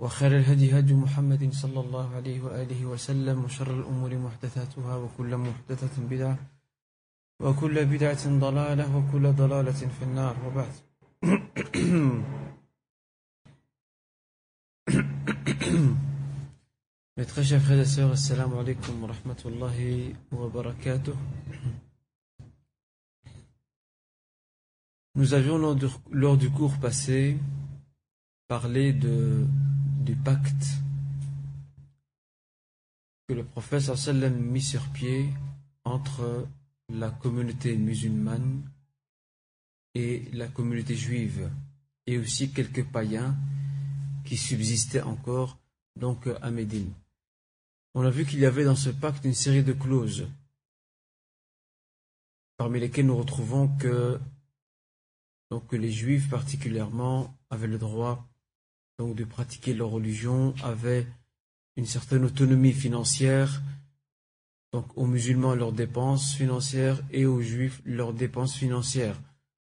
وخير الهدي هدي محمد صلى الله عليه وآله وسلم وشر الأمور محدثاتها وكل محدثة بدعة وكل بدعة ضلالة وكل ضلالة في النار. وبعد. متخشى خير السير السلام عليكم ورحمة الله وبركاته Nous avions lors du cours passé parlé de du pacte que le prophète sallam mis sur pied entre la communauté musulmane et la communauté juive et aussi quelques païens qui subsistaient encore donc à Médine. On a vu qu'il y avait dans ce pacte une série de clauses, parmi lesquelles nous retrouvons que les juifs particulièrement avaient le droit donc, de pratiquer leur religion, avaient une certaine autonomie financière, donc aux musulmans leurs dépenses financières et aux juifs leurs dépenses financières.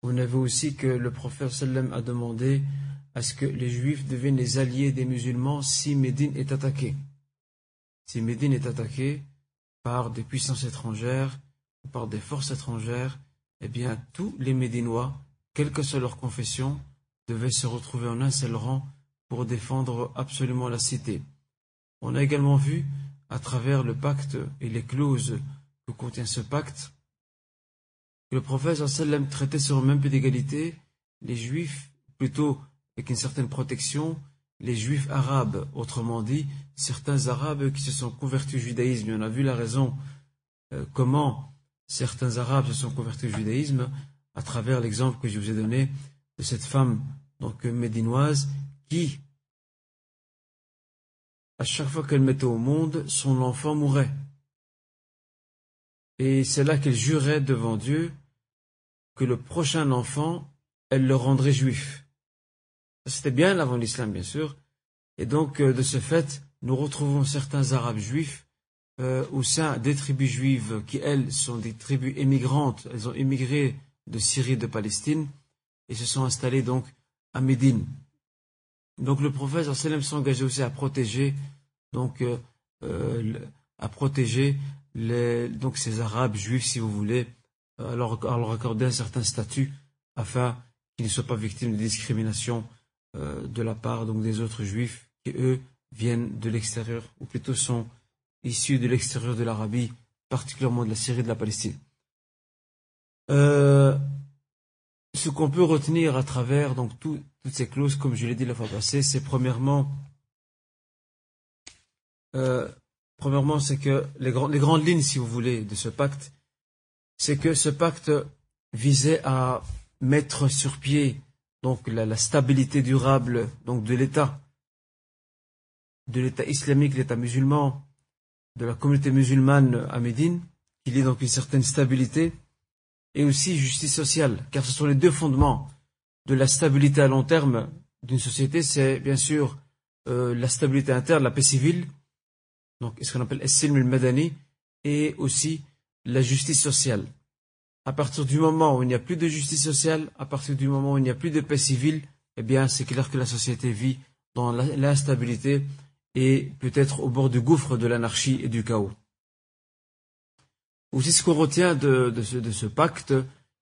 On avait aussi que le prophète sallam a demandé à ce que les juifs deviennent les alliés des musulmans si Médine est attaquée. Si Médine est attaquée par des puissances étrangères par des forces étrangères, eh bien tous les Médinois, quelle que soit leur confession, devaient se retrouver en un seul rang pour défendre absolument la cité. On a également vu, à travers le pacte et les clauses que contient ce pacte, que le prophète sallam traitait sur un même pied d'égalité les juifs, plutôt avec une certaine protection, les juifs arabes, autrement dit, certains arabes qui se sont convertis au judaïsme. On a vu la raison euh, comment certains arabes se sont convertis au judaïsme à travers l'exemple que je vous ai donné de cette femme donc médinoise qui, à chaque fois qu'elle mettait au monde, son enfant mourait. Et c'est là qu'elle jurait devant Dieu que le prochain enfant, elle le rendrait juif. C'était bien avant l'islam, bien sûr. Et donc, de ce fait, nous retrouvons certains Arabes juifs euh, au sein des tribus juives qui, elles, sont des tribus émigrantes. Elles ont émigré de Syrie, de Palestine, et se sont installées donc à Médine. Donc, le prophète sallam s'engageait aussi à protéger, donc, euh, euh, à protéger donc ces Arabes juifs, si vous voulez, à leur, à leur accorder un certain statut afin qu'ils ne soient pas victimes de discrimination de la part donc des autres juifs qui eux viennent de l'extérieur ou plutôt sont issus de l'extérieur de l'Arabie, particulièrement de la Syrie et de la Palestine. Euh, ce qu'on peut retenir à travers donc tout, toutes ces clauses, comme je l'ai dit la fois passée, c'est premièrement, euh, c'est que les, grandes lignes, si vous voulez, de ce pacte, c'est que ce pacte visait à mettre sur pied donc la, stabilité durable de l'État, de l'État islamique, l'État musulman, de la communauté musulmane à Médine, qu'il y ait donc une certaine stabilité, et aussi justice sociale, car ce sont les deux fondements de la stabilité à long terme d'une société, c'est bien sûr euh, la stabilité interne, la paix civile, donc ce qu'on appelle Essilm al-Madani, et aussi la justice sociale. À partir du moment où il n'y a plus de justice sociale, à partir du moment où il n'y a plus de paix civile, eh bien, c'est clair que la société vit dans l'instabilité et peut-être au bord du gouffre de l'anarchie et du chaos. Aussi, ce qu'on retient de, ce, pacte,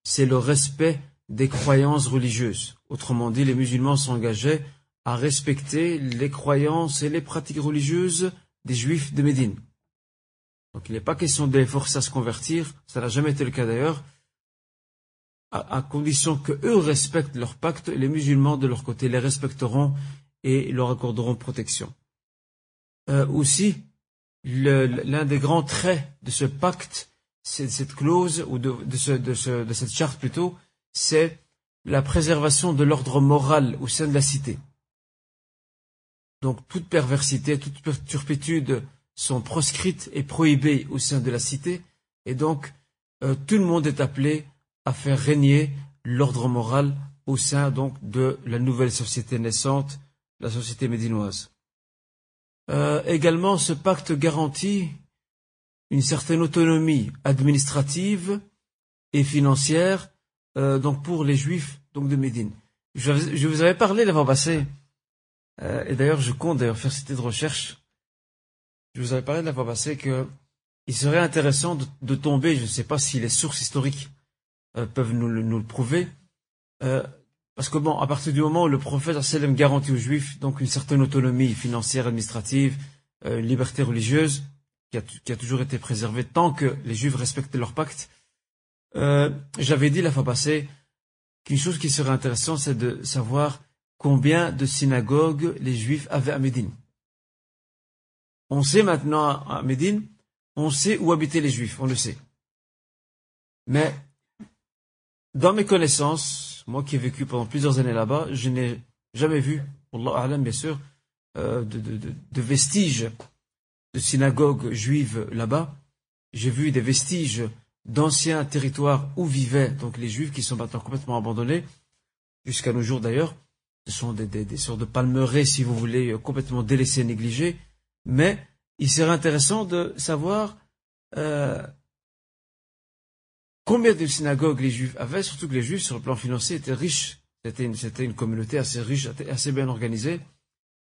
c'est le respect des croyances religieuses. Autrement dit, les musulmans s'engageaient à respecter les croyances et les pratiques religieuses des juifs de Médine. Donc il n'est pas question de forcer à se convertir, ça n'a jamais été le cas d'ailleurs, à, condition que eux respectent leur pacte, les musulmans de leur côté les respecteront et leur accorderont protection. Euh, aussi, l'un des grands traits de ce pacte, cette clause, ou de, de cette charte plutôt, c'est la préservation de l'ordre moral au sein de la cité. Donc toute perversité, toute turpitude sont proscrites et prohibées au sein de la cité, et donc euh, tout le monde est appelé à faire régner l'ordre moral au sein donc de la nouvelle société naissante, la société médinoise. Euh, également, ce pacte garantit une certaine autonomie administrative et financière euh, donc pour les juifs donc de Médine. Je, vous avais parlé l'avant passé, et d'ailleurs je compte d'ailleurs faire cette de recherche je vous avais parlé de la fois passée qu'il serait intéressant de, tomber, je ne sais pas si les sources historiques euh, peuvent nous, le prouver, euh, parce que bon, à partir du moment où le prophète sallam garantit aux juifs donc une certaine autonomie financière, administrative, euh, liberté religieuse, qui a, toujours été préservée tant que les juifs respectaient leur pacte, j'avais dit la fois passée qu'une chose qui serait intéressante, c'est de savoir combien de synagogues les juifs avaient à Médine. On sait maintenant à Médine, on sait où habitaient les Juifs, on le sait. Mais dans mes connaissances, moi qui ai vécu pendant plusieurs années là-bas, je n'ai jamais vu, Allah bien sûr, euh, de, vestiges de synagogues juives là-bas. J'ai vu des vestiges d'anciens territoires où vivaient donc les Juifs qui sont maintenant complètement abandonnés, jusqu'à nos jours d'ailleurs. Ce sont des, sortes de palmeraies, si vous voulez, complètement délaissées, négligées mais il serait intéressant de savoir euh, combien de synagogues les Juifs avaient, surtout que les Juifs, sur le plan financier, étaient riches. C'était une, communauté assez riche, assez bien organisée.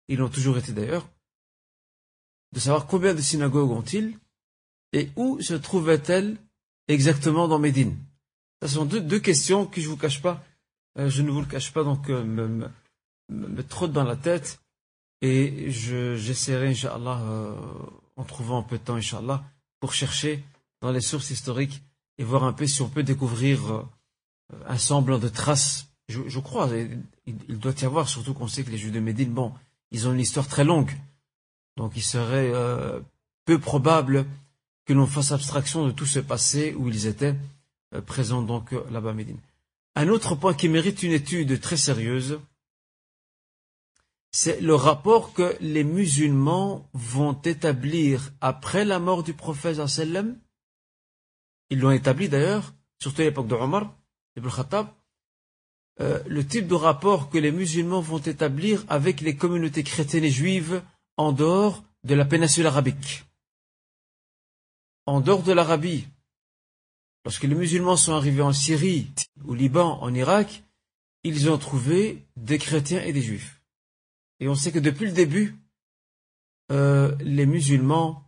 Ils l'ont toujours été d'ailleurs. De savoir combien de synagogues ont-ils et où se trouvaient-elles exactement dans Médine. Ce sont deux, questions que je ne vous cache pas. Euh, je ne vous le cache pas, donc euh, me, me, trotte dans la tête. Et j'essaierai, Inch'Allah, euh, en trouvant un peu de temps, Inch'Allah, pour chercher dans les sources historiques et voir un peu si on peut découvrir un semblant de traces. Je, je crois, il, il, doit y avoir, surtout qu'on sait que les Juifs de Médine, bon, ils ont une histoire très longue. Donc il serait euh, peu probable que l'on fasse abstraction de tout ce passé où ils étaient euh, présents donc là-bas Médine. Un autre point qui mérite une étude très sérieuse, c'est le rapport que les musulmans vont établir après la mort du prophète sallam. Ils l'ont établi d'ailleurs, surtout à l'époque de Omar, ibn Khattab, euh, le type de rapport que les musulmans vont établir avec les communautés chrétiennes et juives en dehors de la péninsule arabique. En dehors de l'Arabie, lorsque les musulmans sont arrivés en Syrie, au Liban, en Irak, ils ont trouvé des chrétiens et des juifs. Et on sait que depuis le début, euh, les musulmans,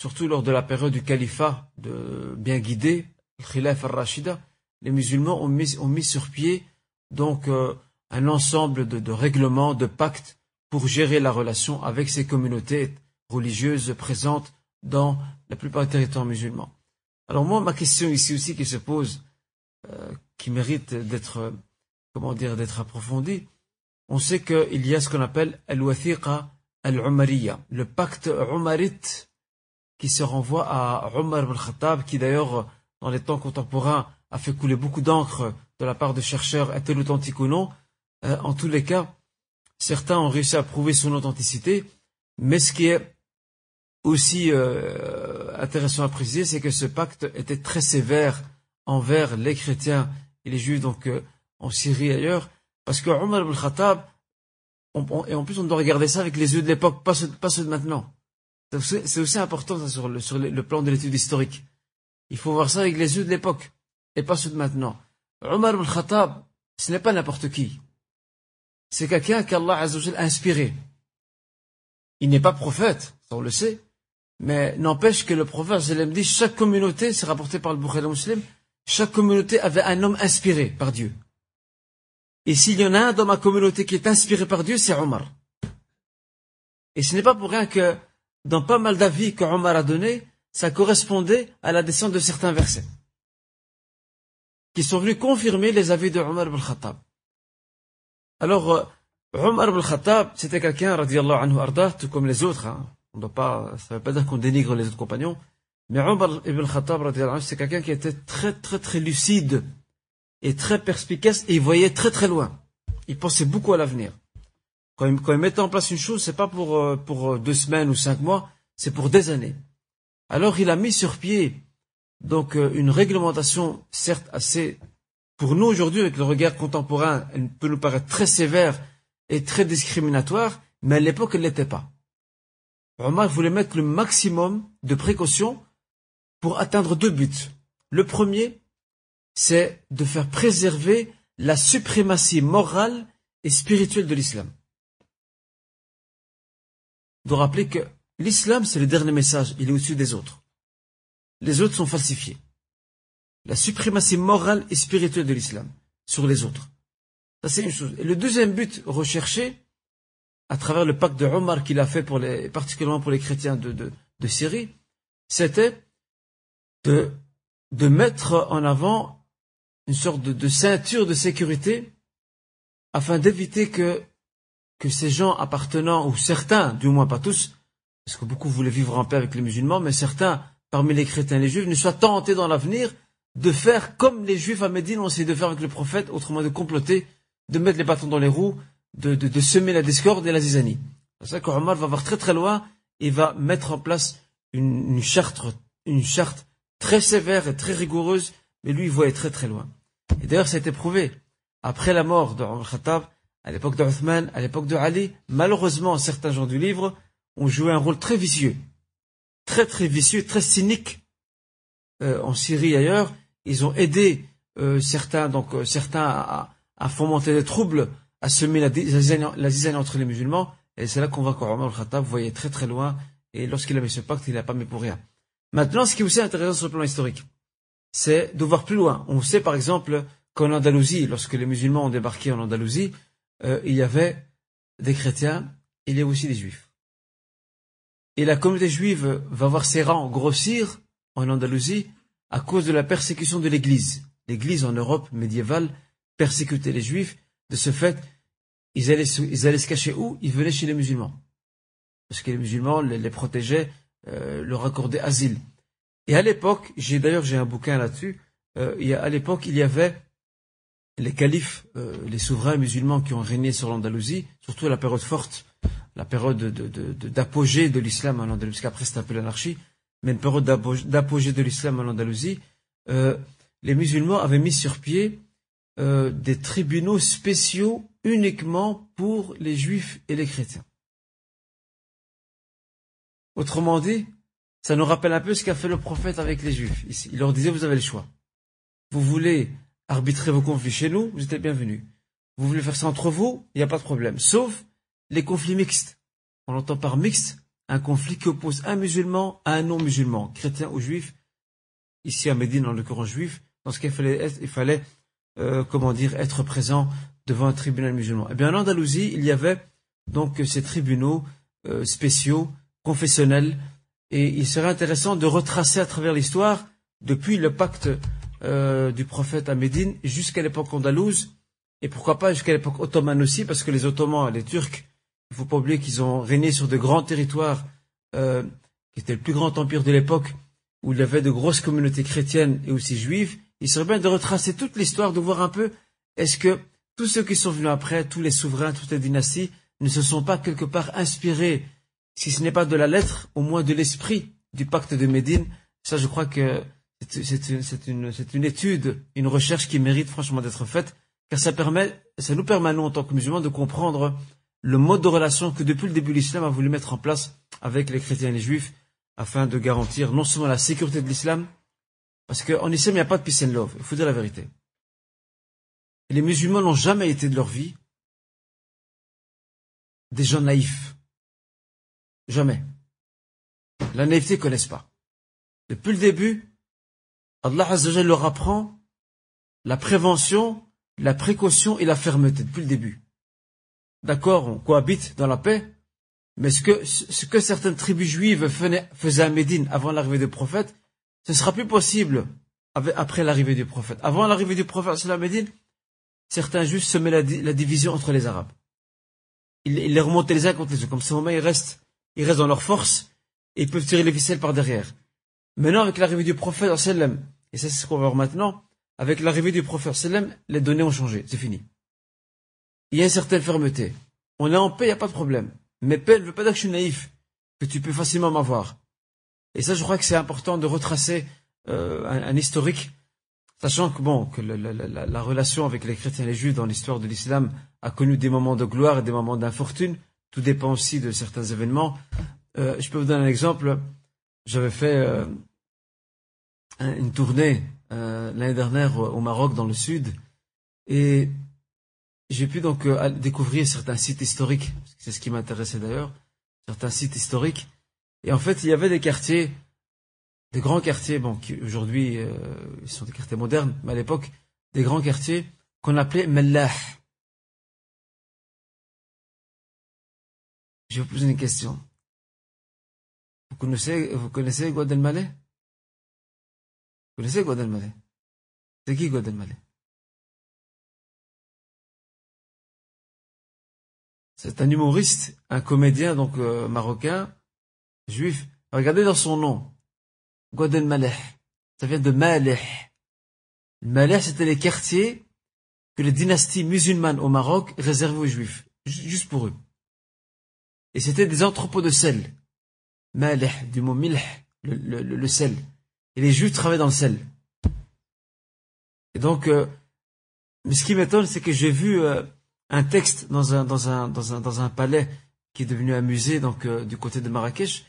surtout lors de la période du califat de bien guidé, le Khilaf al-Rashida, les musulmans ont mis, sur pied donc euh, un ensemble de, règlements, de pactes pour gérer la relation avec ces communautés religieuses présentes dans la plupart des territoires musulmans. Alors moi, ma question ici aussi qui se pose, euh, qui mérite d'être, comment dire, d'être approfondie, on sait qu'il y a ce qu'on appelle al-wathiqa al-umariya, le pacte umarite qui se renvoie à Umar al-Khattab, qui d'ailleurs, dans les temps contemporains, a fait couler beaucoup d'encre de la part de chercheurs, est-elle authentique ou non euh, En tous les cas, certains ont réussi à prouver son authenticité, mais ce qui est aussi euh, intéressant à préciser, c'est que ce pacte était très sévère envers les chrétiens et les juifs, donc euh, en Syrie et ailleurs, parce que Omar ibn Khattab, et en plus on doit regarder ça avec les yeux de l'époque, pas ceux, de maintenant. C'est aussi important ça, sur, le, sur le, plan de l'étude historique. Il faut voir ça avec les yeux de l'époque, et pas ceux de maintenant. Omar ibn Khattab, ce n'est pas n'importe qui. C'est quelqu'un qu'Allah a inspiré. Il n'est pas prophète, ça on le sait, mais n'empêche que le prophète dit chaque communauté, c'est rapporté par le Bukhari muslim, chaque communauté avait un homme inspiré par Dieu. Et s'il y en a un dans ma communauté qui est inspiré par Dieu, c'est Omar. Et ce n'est pas pour rien que dans pas mal d'avis que Omar a donné, ça correspondait à la descente de certains versets qui sont venus confirmer les avis de Omar ibn Khattab. Alors, euh, Omar ibn Khattab, c'était quelqu'un, radiallahu anhu tout comme les autres. Hein. On doit pas, ça ne veut pas dire qu'on dénigre les autres compagnons. Mais Omar ibn Khattab, radiallahu anhu, c'est quelqu'un qui était très, très, très lucide et très perspicace et il voyait très, très loin. Il pensait beaucoup à l'avenir. Quand il, quand mettait en place une chose, c'est pas pour, euh, pour euh, deux semaines ou cinq mois, c'est pour des années. Alors il a mis sur pied donc une réglementation certes assez pour nous aujourd'hui avec le regard contemporain, elle peut nous paraître très sévère et très discriminatoire, mais à l'époque elle l'était pas. Omar voulait mettre le maximum de précautions pour atteindre deux buts. Le premier, c'est de faire préserver la suprématie morale et spirituelle de l'islam. De rappeler que l'islam, c'est le dernier message, il est au-dessus des autres. Les autres sont falsifiés. La suprématie morale et spirituelle de l'islam sur les autres. Ça, c'est une chose. Et le deuxième but recherché, à travers le pacte de Omar qu'il a fait pour les, particulièrement pour les chrétiens de, Syrie, c'était de, de mettre en avant une sorte de, ceinture de sécurité afin d'éviter que, que ces gens appartenant, ou certains, du moins pas tous, parce que beaucoup voulaient vivre en paix avec les musulmans, mais certains parmi les chrétiens et les juifs ne soient tentés dans l'avenir de faire comme les juifs à Médine ont essayé de faire avec le prophète, autrement de comploter, de mettre les bâtons dans les roues, de, semer la discorde et la zizanie. C'est ça va voir très très loin et va mettre en place une, charte, une charte très sévère et très rigoureuse, mais lui il voyait très très loin. Et d'ailleurs ça a été prouvé. Après la mort de Omar Khattab, à l'époque de à l'époque de Ali, malheureusement certains gens du livre ont joué un rôle très vicieux, très très vicieux, très cynique euh, en Syrie et ailleurs. Ils ont aidé euh, certains, donc euh, certains à, fomenter des troubles, à semer la, la entre les musulmans. Et c'est là qu'on voit qu'Omar al-Khattab voyait très très loin. Et lorsqu'il avait ce pacte, il n'a pas mis pour rien. Maintenant, ce qui est aussi intéressant sur le plan historique, c'est de voir plus loin. On sait par exemple qu'en Andalousie, lorsque les musulmans ont débarqué en Andalousie, euh, il y avait des chrétiens, il y a aussi des juifs. Et la communauté juive va voir ses rangs grossir en Andalousie à cause de la persécution de l'Église. L'Église en Europe médiévale persécutait les Juifs. De ce fait, ils allaient, se cacher où? Ils venaient chez les musulmans. Parce que les musulmans les, protégeaient, euh, leur accordaient asile. Et à l'époque, j'ai d'ailleurs j'ai un bouquin là-dessus, euh, à l'époque il y avait les califes, euh, les souverains musulmans qui ont régné sur l'Andalousie, surtout à la période forte, la période d'apogée de, l'islam en Andalousie, parce qu'après c'était un peu l'anarchie, mais une période d'apogée de l'islam en Andalousie, euh, les musulmans avaient mis sur pied euh, des tribunaux spéciaux uniquement pour les juifs et les chrétiens. Autrement dit, ça nous rappelle un peu ce qu'a fait le prophète avec les juifs. Il leur disait, vous avez le choix. Vous voulez arbitrer vos conflits chez nous, vous êtes bienvenus. Vous voulez faire ça entre vous, il n'y a pas de problème. Sauf les conflits mixtes. On entend par mixte un conflit qui oppose un musulman à un non-musulman, chrétien ou juif, ici à Médine en l'occurrence juif, dans ce qu'il fallait, il fallait euh, comment dire, être présent devant un tribunal musulman. Eh bien, en Andalousie, il y avait donc ces tribunaux euh, spéciaux, confessionnels, et il serait intéressant de retracer à travers l'histoire, depuis le pacte euh, du prophète à Médine jusqu'à l'époque andalouse, et pourquoi pas jusqu'à l'époque ottomane aussi, parce que les Ottomans, les Turcs, il faut pas oublier qu'ils ont régné sur de grands territoires, euh, qui étaient le plus grand empire de l'époque, où il y avait de grosses communautés chrétiennes et aussi juives. Il serait bien de retracer toute l'histoire, de voir un peu, est-ce que tous ceux qui sont venus après, tous les souverains, toutes les dynasties, ne se sont pas quelque part inspirés, si ce n'est pas de la lettre, au moins de l'esprit du pacte de Médine. Ça, je crois que c'est une, une, étude, une recherche qui mérite franchement d'être faite, car ça permet, ça nous permet, nous, en tant que musulmans, de comprendre le mode de relation que depuis le début l'islam a voulu mettre en place avec les chrétiens et les juifs afin de garantir non seulement la sécurité de l'islam, parce qu'en islam il n'y a pas de peace and love, il faut dire la vérité. les musulmans n'ont jamais été de leur vie des gens naïfs. Jamais. La naïveté ne connaissent pas. Depuis le début, Allah leur apprend la prévention la précaution et la fermeté depuis le début. D'accord, on cohabite dans la paix, mais ce que, ce que certaines tribus juives faisaient à Médine avant l'arrivée du prophète, ce ne sera plus possible après l'arrivée du prophète. Avant l'arrivée du prophète à Médine, certains juifs semaient la, la division entre les Arabes. Ils, les remontaient les uns contre les autres. Comme ce moment, ils restent, ils restent dans leur force et ils peuvent tirer les ficelles par derrière. Maintenant, avec l'arrivée du prophète, et c'est ce qu'on va voir maintenant, avec l'arrivée du prophète, les données ont changé, c'est fini. Il y a une certaine fermeté. On est en paix, il n'y a pas de problème. Mais paix ne veut pas dire que je suis naïf, que tu peux facilement m'avoir. Et ça, je crois que c'est important de retracer euh, un, historique, sachant que bon, que la, relation avec les chrétiens et les juifs dans l'histoire de l'islam a connu des moments de gloire et des moments d'infortune. Tout dépend aussi de certains événements. Euh, je peux vous donner un exemple. J'avais fait euh, une tournée l'année dernière au Maroc, dans le sud, et j'ai pu donc découvrir certains sites historiques. C'est ce qui m'intéressait d'ailleurs, certains sites historiques. Et en fait, il y avait des quartiers des grands quartiers, bon, qui aujourd'hui euh, sont des quartiers modernes, mais à l'époque, des grands quartiers qu'on appelait Mellah. Je vais vous poser une question. Vous connaissez, vous connaissez Guadelmalais Vous connaissez Guadelmalais C'est qui Guadelmalais C'est un humoriste, un comédien donc euh, marocain, juif. Regardez dans son nom. Gwadel Maleh. Ça vient de Maleh. Maleh, c'était les quartiers que les dynasties musulmanes au Maroc réservaient aux juifs. Juste pour eux. Et c'était des entrepôts de sel. Maleh, du mot milh, le, sel. Et les juifs travaillaient dans le sel. Et donc, euh, mais ce qui m'étonne, c'est que j'ai vu euh, un texte dans un, dans, un, dans, un, dans un palais qui est devenu un musée, donc euh, du côté de Marrakech.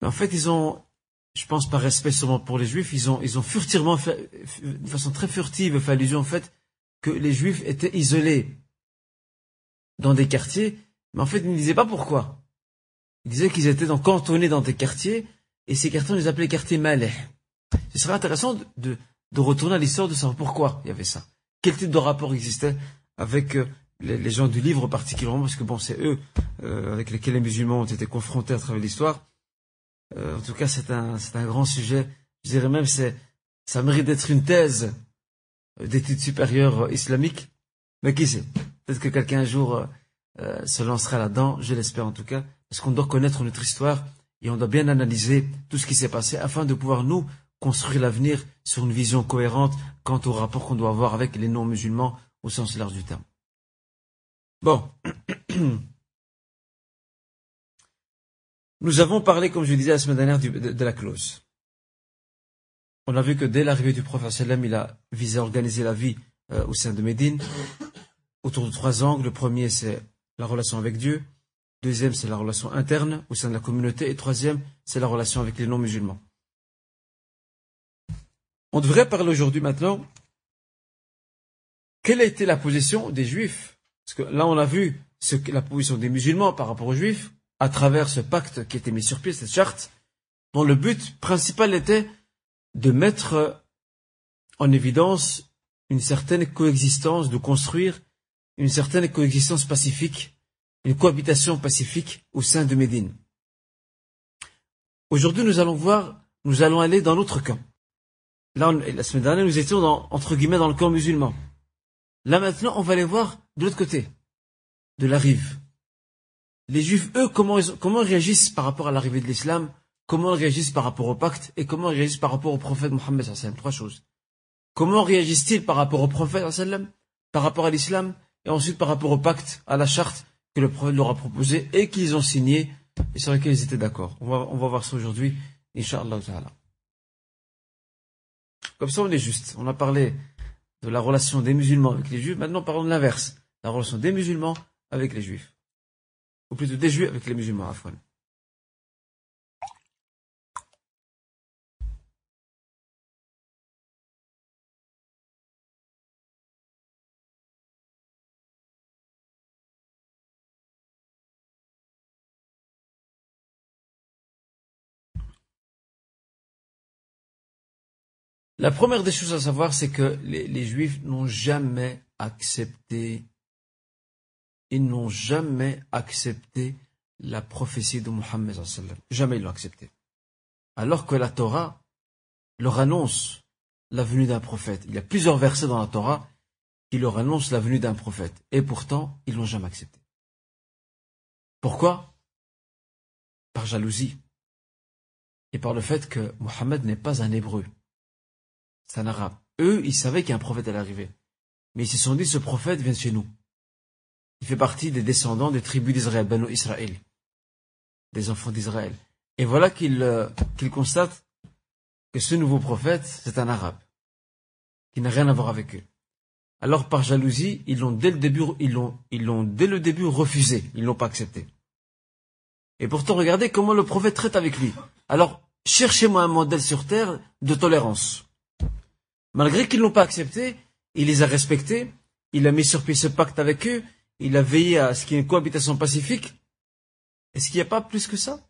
Mais en fait, ils ont, je pense par respect sûrement pour les juifs, ils ont, ils ont furtivement fait, de façon très furtive, fait allusion au fait que les juifs étaient isolés dans des quartiers, mais en fait, ils ne disaient pas pourquoi. Ils disaient qu'ils étaient donc cantonnés dans des quartiers, et ces quartiers, on les appelait quartiers malais. Ce serait intéressant de, de, retourner à l'histoire de savoir pourquoi il y avait ça. Quel type de rapport existait avec euh, les, gens du livre particulièrement, parce que bon, c'est eux euh, avec lesquels les musulmans ont été confrontés à travers l'histoire. Euh, en tout cas, c'est un, c'est un grand sujet. Je dirais même, c'est, ça mérite d'être une thèse d'études supérieures islamiques. Mais qui sait? Peut-être que quelqu'un un jour euh, se lancera là-dedans, je l'espère en tout cas, parce qu'on doit connaître notre histoire et on doit bien analyser tout ce qui s'est passé afin de pouvoir nous construire l'avenir sur une vision cohérente quant au rapport qu'on doit avoir avec les non-musulmans au sens large du terme. Bon. Nous avons parlé, comme je disais la semaine dernière, de, la clause. On a vu que dès l'arrivée du prophète il a visé à organiser la vie euh, au sein de Médine autour de trois angles. Le premier, c'est la relation avec Dieu. Deuxième, c'est la relation interne au sein de la communauté. Et troisième, c'est la relation avec les non-musulmans. On devrait parler aujourd'hui maintenant quelle a été la position des juifs? Parce que là, on a vu ce que, la position des musulmans par rapport aux juifs à travers ce pacte qui était mis sur pied, cette charte, dont le but principal était de mettre en évidence une certaine coexistence, de construire une certaine coexistence pacifique, une cohabitation pacifique au sein de Médine. Aujourd'hui, nous allons voir, nous allons aller dans l'autre camp. Là, la semaine dernière, nous étions dans, entre guillemets dans le camp musulman. Là maintenant, on va aller voir de l'autre côté, de la rive. Les Juifs, eux, comment ils, réagissent par rapport à l'arrivée de l'islam, comment ils réagissent par rapport au pacte? Et comment ils réagissent par rapport au prophète Mohammed Trois choses. Comment réagissent-ils par rapport au prophète par rapport à l'islam? Et ensuite par rapport au pacte, à la charte que le prophète leur a proposé et qu'ils ont signé et sur laquelle ils étaient d'accord. On va, on va voir ça aujourd'hui, Inch'Allah Comme ça, on est juste. On a parlé de la relation des musulmans avec les juifs. Maintenant, parlons de l'inverse. La relation des musulmans avec les juifs ou plutôt des juifs avec les musulmans Afwan. La première des choses à savoir, c'est que les, Juifs n'ont jamais accepté, ils n'ont jamais accepté la prophétie de Mohammed. Jamais ils l'ont accepté. Alors que la Torah leur annonce la venue d'un prophète. Il y a plusieurs versets dans la Torah qui leur annoncent la venue d'un prophète. Et pourtant, ils l'ont jamais accepté. Pourquoi? Par jalousie. Et par le fait que Mohammed n'est pas un hébreu. C'est un arabe. Eux, ils savaient qu'un prophète allait arriver. Mais ils se sont dit, ce prophète vient chez nous. Il fait partie des descendants des tribus d'Israël, Banu Israël. Des enfants d'Israël. Et voilà qu'ils euh, constatent que ce nouveau prophète, c'est un arabe. Qui n'a rien à voir avec eux. Alors, par jalousie, ils l'ont dès le début, ils l'ont, ils l'ont dès le début refusé. Ils l'ont pas accepté. Et pourtant, regardez comment le prophète traite avec lui. Alors, cherchez-moi un modèle sur terre de tolérance. Malgré qu'ils ne l'ont pas accepté, il les a respectés, il a mis sur pied ce pacte avec eux, il a veillé à ce qu'il y ait une cohabitation pacifique. Est-ce qu'il n'y a pas plus que ça?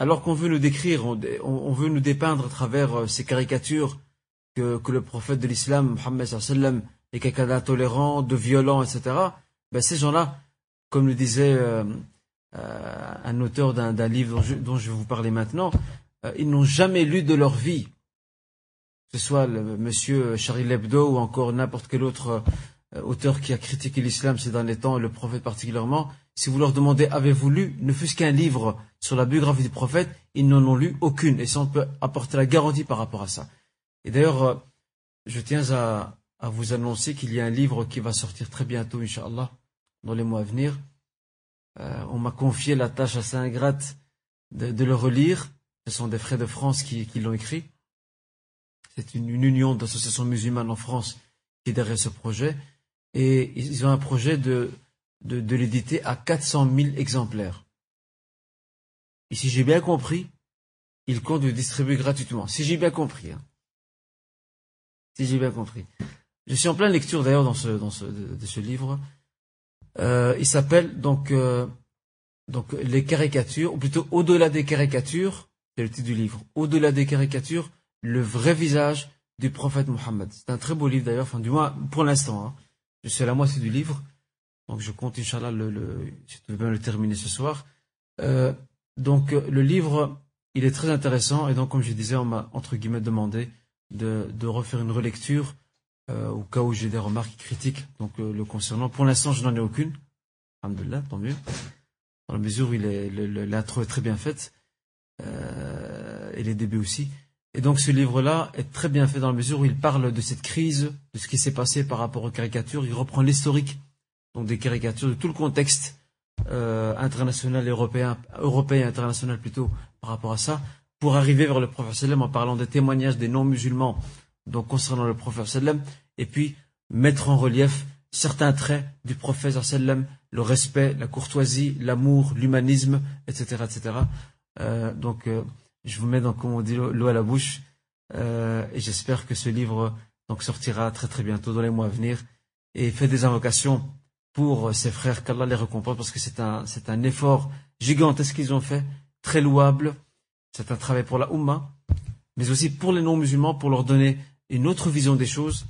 Alors qu'on veut nous décrire, on, veut nous dépeindre à travers euh, ces caricatures que, le prophète de l'islam, Mohammed sallam, est quelqu'un d'intolérant, de violent, etc. Ben, ces gens-là, comme le disait euh, euh, un auteur d'un livre dont je, vais vous parler maintenant, ils n'ont jamais lu de leur vie que ce soit le monsieur Charlie Hebdo ou encore n'importe quel autre euh, auteur qui a critiqué l'islam ces derniers temps, le prophète particulièrement, si vous leur demandez avez-vous lu ne fût-ce qu'un livre sur la biographie du prophète, ils n'en ont lu aucune. Et ça, on peut apporter la garantie par rapport à ça. Et d'ailleurs, euh, je tiens à, vous annoncer qu'il y a un livre qui va sortir très bientôt, Inch'Allah, dans les mois à venir. Euh, on m'a confié la tâche assez ingrate de, le relire. Ce sont des frères de France qui l'ont écrit. C'est une, union d'associations musulmanes en France qui est derrière ce projet. Et ils ont un projet de, l'éditer à 400 000 exemplaires. Et si j'ai bien compris, ils comptent le distribuer gratuitement. Si j'ai bien compris. Hein. Si j'ai bien compris. Je suis en pleine lecture d'ailleurs de, ce livre. Euh, il s'appelle euh, donc les caricatures, ou plutôt au-delà des caricatures, c'est le titre du livre, au-delà des caricatures, le vrai visage du prophète Mohammed. C'est un très beau livre d'ailleurs, enfin du moins pour l'instant. Hein. Je suis à la moitié du livre, donc je compte Inch'Allah le, le, bien le terminer ce soir. Euh, donc le livre, il est très intéressant et donc comme je disais, on m'a entre guillemets demandé de, refaire une relecture euh, au cas où j'ai des remarques critiques donc euh, le concernant. Pour l'instant, je n'en ai aucune. Alhamdulillah, tant mieux. Dans la mesure où l'intro est très bien faite et les débuts aussi. Et donc ce livre-là est très bien fait dans la mesure où il parle de cette crise, de ce qui s'est passé par rapport aux caricatures. Il reprend l'historique donc des caricatures, de tout le contexte euh, international, européen, européen et international plutôt par rapport à ça, pour arriver vers le prophète en parlant des témoignages des non-musulmans donc concernant le prophète et puis mettre en relief certains traits du prophète le respect, la courtoisie, l'amour, l'humanisme, etc., etc. Euh, donc euh, je vous mets donc, comme on dit, l'eau à la bouche. Euh, et j'espère que ce livre donc sortira très très bientôt dans les mois à venir. Et fait des invocations pour ses frères, qu'Allah les récompense, parce que c'est un, c'est un effort gigantesque qu'ils ont fait, très louable. C'est un travail pour la Ummah, mais aussi pour les non-musulmans, pour leur donner une autre vision des choses.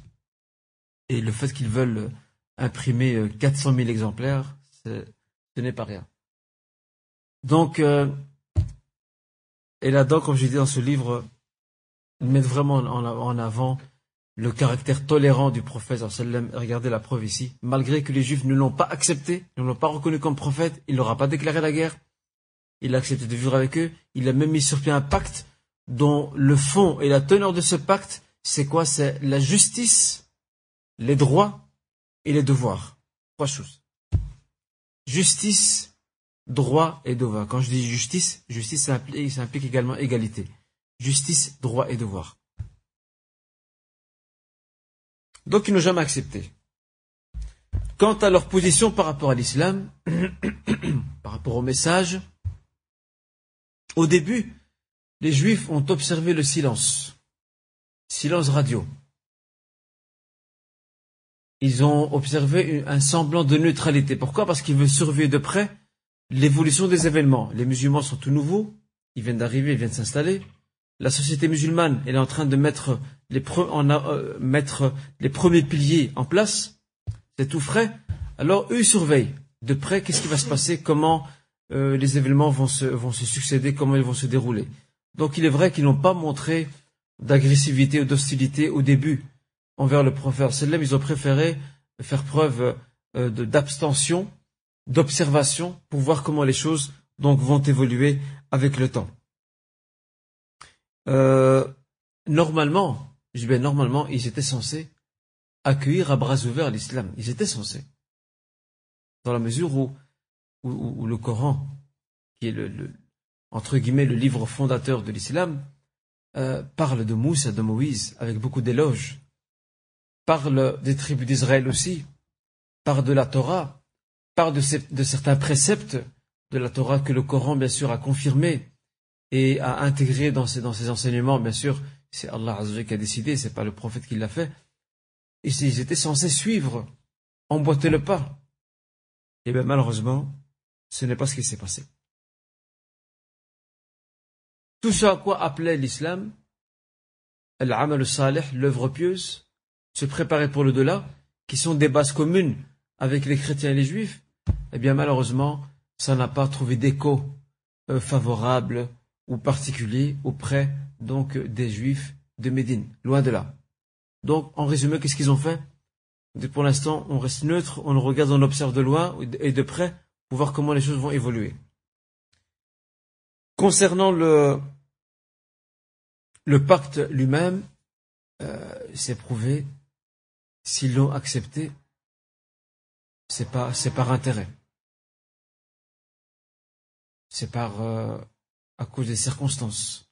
Et le fait qu'ils veulent imprimer 400 000 exemplaires, ce n'est pas rien. Donc, euh, et là-dedans, comme j'ai dit dans ce livre, ils mettent vraiment en avant le caractère tolérant du prophète. Regardez la preuve ici. Malgré que les Juifs ne l'ont pas accepté, ne l'ont pas reconnu comme prophète, il n'aura pas déclaré la guerre. Il a accepté de vivre avec eux. Il a même mis sur pied un pacte dont le fond et la teneur de ce pacte, c'est quoi? C'est la justice, les droits et les devoirs. Trois choses. Justice, droit et devoir. Quand je dis justice, justice, ça implique, également égalité. Justice, droit et devoir. Donc ils n'ont jamais accepté. Quant à leur position par rapport à l'islam, par rapport au message, au début, les juifs ont observé le silence. Silence radio. Ils ont observé un semblant de neutralité. Pourquoi? Parce qu'ils veulent surveiller de près l'évolution des événements. Les musulmans sont tout nouveaux, ils viennent d'arriver, ils viennent s'installer. la société musulmane elle est en train de mettre les, euh, premiers piliers en place, c'est tout frais, alors eux ils surveillent de près qu'est-ce qui va se passer, comment euh, les événements vont se, succéder, comment ils vont se dérouler. Donc il est vrai qu'ils n'ont pas montré d'agressivité ou d'hostilité au début envers le prophète ils ont préféré faire preuve euh, d'abstention, d'observation pour voir comment les choses vont évoluer avec le temps. Euh, normalement, je dis normalement, ils étaient censés accueillir à bras ouverts l'islam. Ils étaient censés. Dans la mesure où, où, le Coran, qui est le, entre guillemets le livre fondateur de l'islam, euh, parle de Moussa, de Moïse, avec beaucoup d'éloges, parle des tribus d'Israël aussi, parle de la Torah, parle de, certains préceptes de la Torah que le Coran, bien sûr, a confirmé et a intégré dans ses, enseignements, bien sûr, c'est Allah qui a décidé, c'est pas le prophète qui l'a fait. Et ils étaient censés suivre, emboîter le pas. Et bien malheureusement, ce n'est pas ce qui s'est passé. Tout ce à quoi appelait l'islam, l'amal salih, l'œuvre pieuse, se préparer pour le delà, qui sont des bases communes avec les chrétiens et les juifs, eh bien malheureusement, ça n'a pas trouvé d'écho euh, favorable ou particulier auprès donc des juifs de Médine, loin de là. Donc, en résumé, qu'est-ce qu'ils ont fait? Pour l'instant, on reste neutre, on regarde, on observe de loin et de près pour voir comment les choses vont évoluer. Concernant le, pacte lui-même, euh, c'est prouvé, s'ils l'ont accepté, c'est pas, par intérêt. C'est par, euh, à cause des circonstances.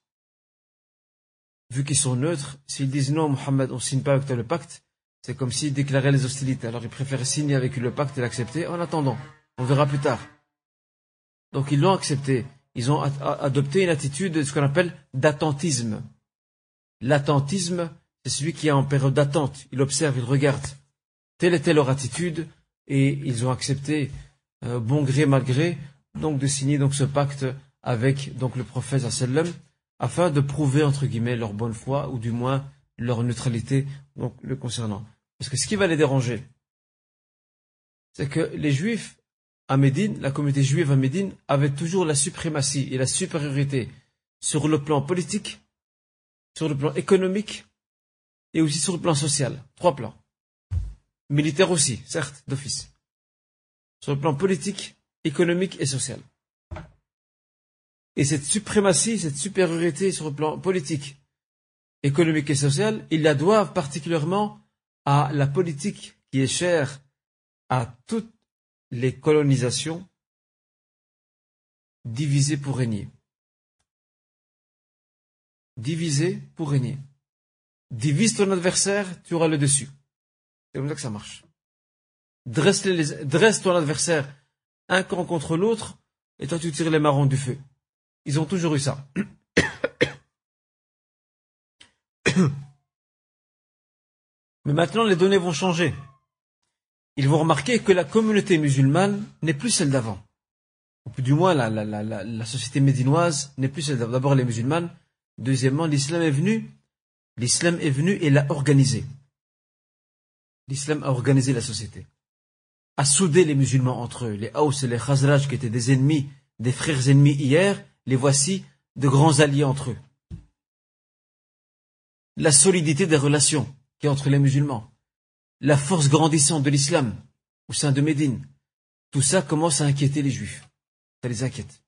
Vu qu'ils sont neutres, s'ils disent non, Mohammed, on signe pas avec toi le pacte, c'est comme s'ils déclaraient les hostilités. Alors ils préfèrent signer avec le pacte et l'accepter en attendant. On verra plus tard. Donc ils l'ont accepté. Ils ont adopté une attitude de ce qu'on appelle d'attentisme. L'attentisme, c'est celui qui est en période d'attente. Il observe, il regarde. Telle était leur attitude et ils ont accepté, euh, bon gré mal gré, donc de signer donc ce pacte avec donc le prophète sallam afin de prouver entre guillemets leur bonne foi ou du moins leur neutralité donc le concernant. Parce que ce qui va les déranger, c'est que les juifs à Médine, la communauté juive à Médine, avait toujours la suprématie et la supériorité sur le plan politique, sur le plan économique et aussi sur le plan social. Trois plans. Militaire aussi, certes, d'office. Sur le plan politique, économique et social. Et cette suprématie, cette supériorité sur le plan politique, économique et social, ils la doivent particulièrement à la politique qui est chère à toutes les colonisations divisées pour régner. Diviser pour régner. Divise ton adversaire, tu auras le dessus. C'est comme ça que ça marche. Dresse, les, dresse ton adversaire un camp contre l'autre, et toi tu tires les marrons du feu. Ils ont toujours eu ça. Mais maintenant, les données vont changer. Ils vont remarquer que la communauté musulmane n'est plus celle d'avant. Ou plus du moins, la, la, société médinoise n'est plus celle d'avant. D'abord, les musulmanes. Deuxièmement, l'islam est venu. L'islam est venu et l'a organisé. L'islam a organisé la société. A soudé les musulmans entre eux. Les Haus et les Khazraj, qui étaient des ennemis, des frères ennemis hier, les voici de grands alliés entre eux. La solidité des relations qui entre les musulmans, la force grandissante de l'islam au sein de Médine, tout ça commence à inquiéter les juifs. Ça les inquiète.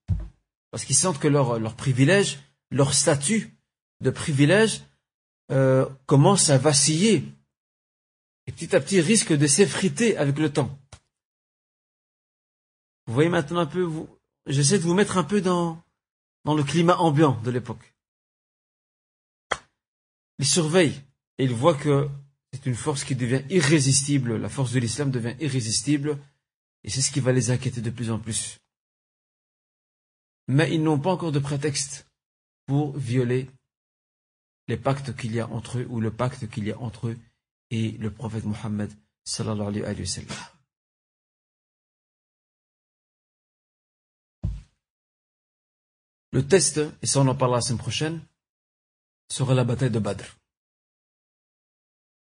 Parce qu'ils sentent que leur, leur privilège, leur statut de privilège euh, commence à vaciller et petit à petit risque de s'effriter avec le temps. Vous voyez maintenant un peu, vous, j'essaie de vous mettre un peu dans, dans le climat ambiant de l'époque. Ils surveillent et ils voient que c'est une force qui devient irrésistible, la force de l'islam devient irrésistible, et c'est ce qui va les inquiéter de plus en plus. Mais ils n'ont pas encore de prétexte pour violer les pactes qu'il y a entre eux, ou le pacte qu'il y a entre eux et le prophète Mohammed sallallahu alayhi wa sallam. Le test, et ça on en parlera la semaine prochaine, sera la bataille de Badr.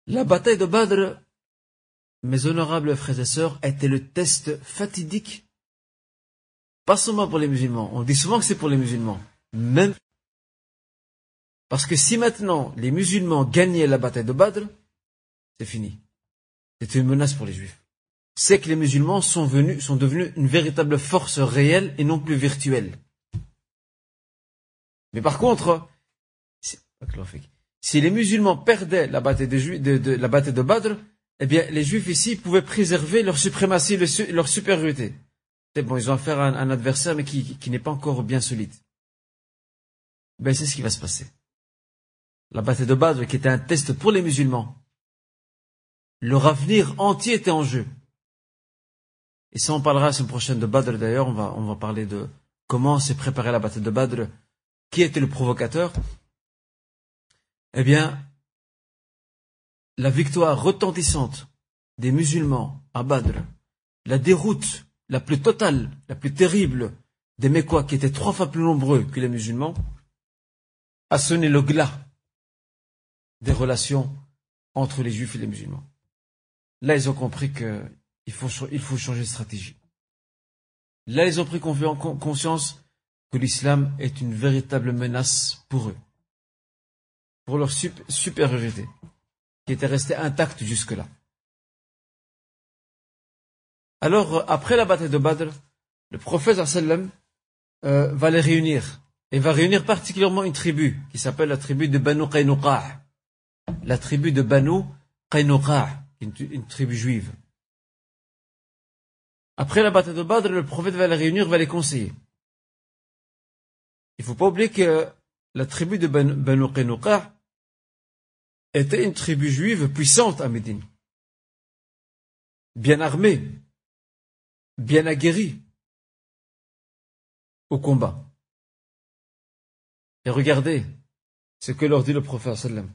La bataille de Badr, mes honorables frères et sœurs, était le test fatidique, pas seulement pour les musulmans. On dit souvent que c'est pour les musulmans. Même parce que si maintenant les musulmans gagnaient la bataille de Badr, c'est fini. C'est une menace pour les juifs. C'est que les musulmans sont, venus, sont devenus une véritable force réelle et non plus virtuelle. Mais par contre, si les musulmans perdaient la bataille de, Badr, eh bien, les juifs ici pouvaient préserver leur suprématie, leur supériorité. C'est bon, ils ont affaire à un, adversaire, mais qui, qui n'est pas encore bien solide. Ben, c'est ce qui va se passer. La bataille de Badr, qui était un test pour les musulmans, leur avenir entier était en jeu. Et ça, on parlera la semaine prochaine de Badr d'ailleurs, on va, on va parler de comment s'est préparée la bataille de Badr, qui était le provocateur? Eh bien, la victoire retentissante des musulmans à Badr, la déroute la plus totale, la plus terrible des Mécois, qui étaient trois fois plus nombreux que les musulmans, a sonné le glas des relations entre les juifs et les musulmans. Là, ils ont compris faut, il faut changer de stratégie. Là, ils ont pris conscience que l'islam est une véritable menace pour eux, pour leur supériorité, qui était restée intacte jusque-là. Alors, après la bataille de Badr, le prophète sallam euh, va les réunir, et va réunir particulièrement une tribu, qui s'appelle la tribu de Banu Qaynuqa' la tribu de Banu Qaynuqa' une, tribu juive. Après la bataille de Badr, le prophète va les réunir, va les conseiller. Il ne faut pas oublier que la tribu de Banu Qaynuqa était une tribu juive puissante à Médine. Bien armée, bien aguerrie au combat. Et regardez ce que leur dit le prophète sallam.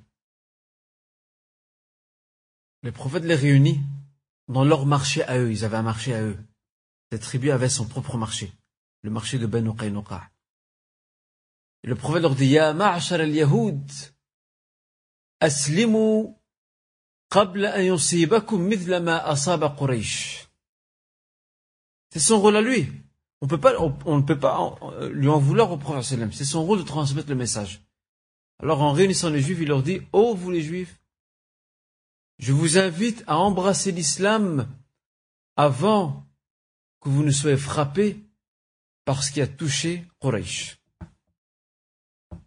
Le prophète les réunit dans leur marché à eux. Ils avaient un marché à eux. Cette tribu avait son propre marché, le marché de Banu Qaynuqa. Et le prophète leur dit Ya ma'ashar al-Yahoud, aslimu qabla an yusibakum mithla ma asaba. C'est son rôle à lui. On, ne peut pas lui en vouloir au prophète. C'est son rôle de transmettre le message. Alors en réunissant les juifs, il leur dit Oh vous les juifs, je vous invite à embrasser l'islam avant que vous ne soyez frappés par ce qui a touché Quraysh.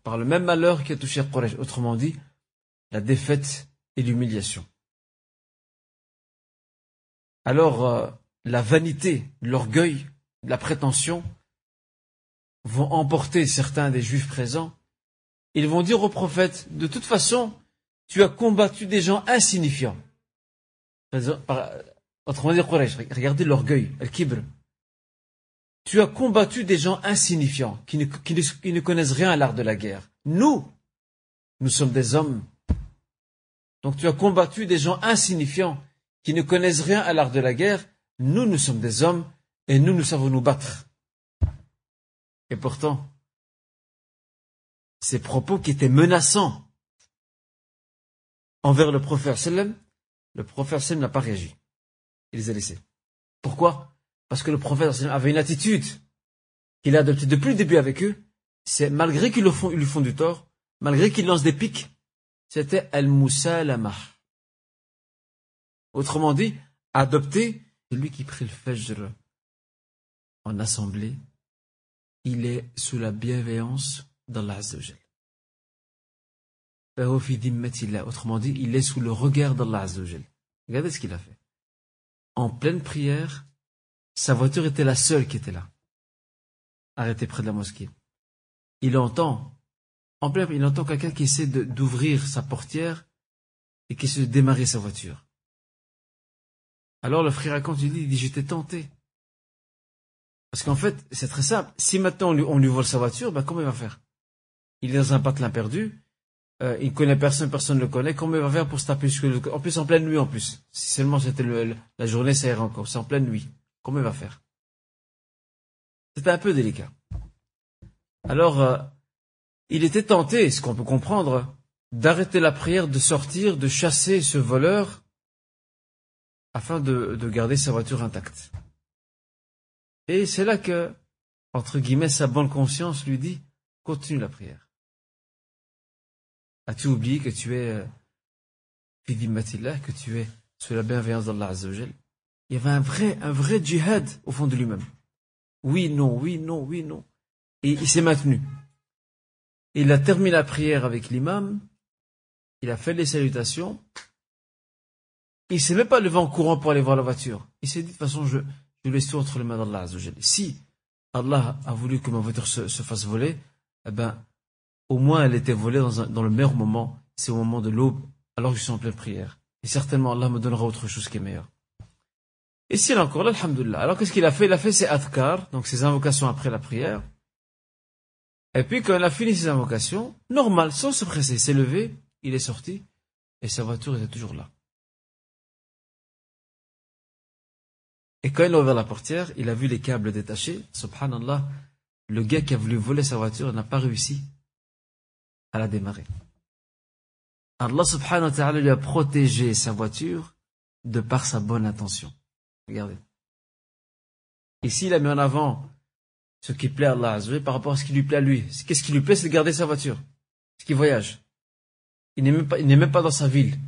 Par le même malheur qui a touché Quraysh. Autrement dit, la défaite et l'humiliation. Alors, euh, la vanité, l'orgueil, la prétention vont emporter certains des juifs présents. Ils vont dire au prophète, de toute façon, tu as combattu des gens insignifiants. Autrement dit, regardez l'orgueil, le kibr. Tu as combattu des gens insignifiants qui ne, qui ne connaissent rien à l'art de la guerre. Nous, nous sommes des hommes. Donc tu as combattu des gens insignifiants qui ne connaissent rien à l'art de la guerre. Nous, nous sommes des hommes et nous, nous savons nous battre. Et pourtant, ces propos qui étaient menaçants envers le prophète sallam, le prophète sallam n'a pas réagi. Il les a laissés. Pourquoi? Parce que le prophète sallam avait une attitude qu'il a adoptée depuis le début avec eux. C'est malgré qu'ils lui font du tort, malgré qu'ils lancent des pics, c'était al-musalama. Autrement dit, adopter celui qui prie le fajr en assemblée, il est sous la bienveillance d'Allah Azzawajal. Autrement dit, il est sous le regard d'Allah Azzawajal. Regardez ce qu'il a fait. En pleine prière, sa voiture était la seule qui était là. Arrêtée près de la mosquée. Il entend, en plein, il entend quelqu'un qui essaie d'ouvrir sa portière et qui essaie de démarrer sa voiture. Alors le frère raconte, il dit, il dit j'étais tenté. Parce qu'en fait, c'est très simple. Si maintenant on lui, vole sa voiture, ben comment il va faire? Il est dans un patelin perdu, euh, il connaît personne, personne ne le connaît. Comment il va faire pour se taper le... En plus, en pleine nuit, en plus. Si seulement c'était la journée, ça irait encore. C'est en pleine nuit. Comment il va faire? C'était un peu délicat. Alors, euh, il était tenté, ce qu'on peut comprendre, d'arrêter la prière, de sortir, de chasser ce voleur, afin de, de garder sa voiture intacte. Et c'est là que, entre guillemets, sa bonne conscience lui dit, continue la prière. As-tu oublié que tu es, que tu es sous la bienveillance d'Allah Azzawajal? Il y avait un vrai, un vrai djihad au fond de lui-même. Oui, non, oui, non, oui, non. Et il s'est maintenu. Il a terminé la prière avec l'imam, il a fait les salutations, il s'est même pas levé en courant pour aller voir la voiture. Il s'est dit, de toute façon, je, je laisse tout entre les mains d'Allah Si Allah a voulu que ma voiture se, se, fasse voler, eh ben, au moins elle était volée dans, le meilleur moment, c'est au moment de l'aube, alors je suis en pleine prière. Et certainement Allah me donnera autre chose qui est meilleur. Et s'il est encore là, alhamdulillah. Alors qu'est-ce qu'il a fait? Il a fait ses adkar, donc ses invocations après la prière. Et puis quand il a fini ses invocations, normal, sans se presser, il s'est levé, il est sorti, et sa voiture était toujours là. Et quand il a ouvert la portière, il a vu les câbles détachés. Subhanallah, le gars qui a voulu voler sa voiture n'a pas réussi à la démarrer. Allah subhanahu wa ta'ala lui a protégé sa voiture de par sa bonne intention. Regardez. Ici, il a mis en avant ce qui plaît à Allah par rapport à ce qui lui plaît à lui. Qu'est-ce qui lui plaît, c'est de garder sa voiture. Ce qui voyage. Il n'est même même pas dans sa ville.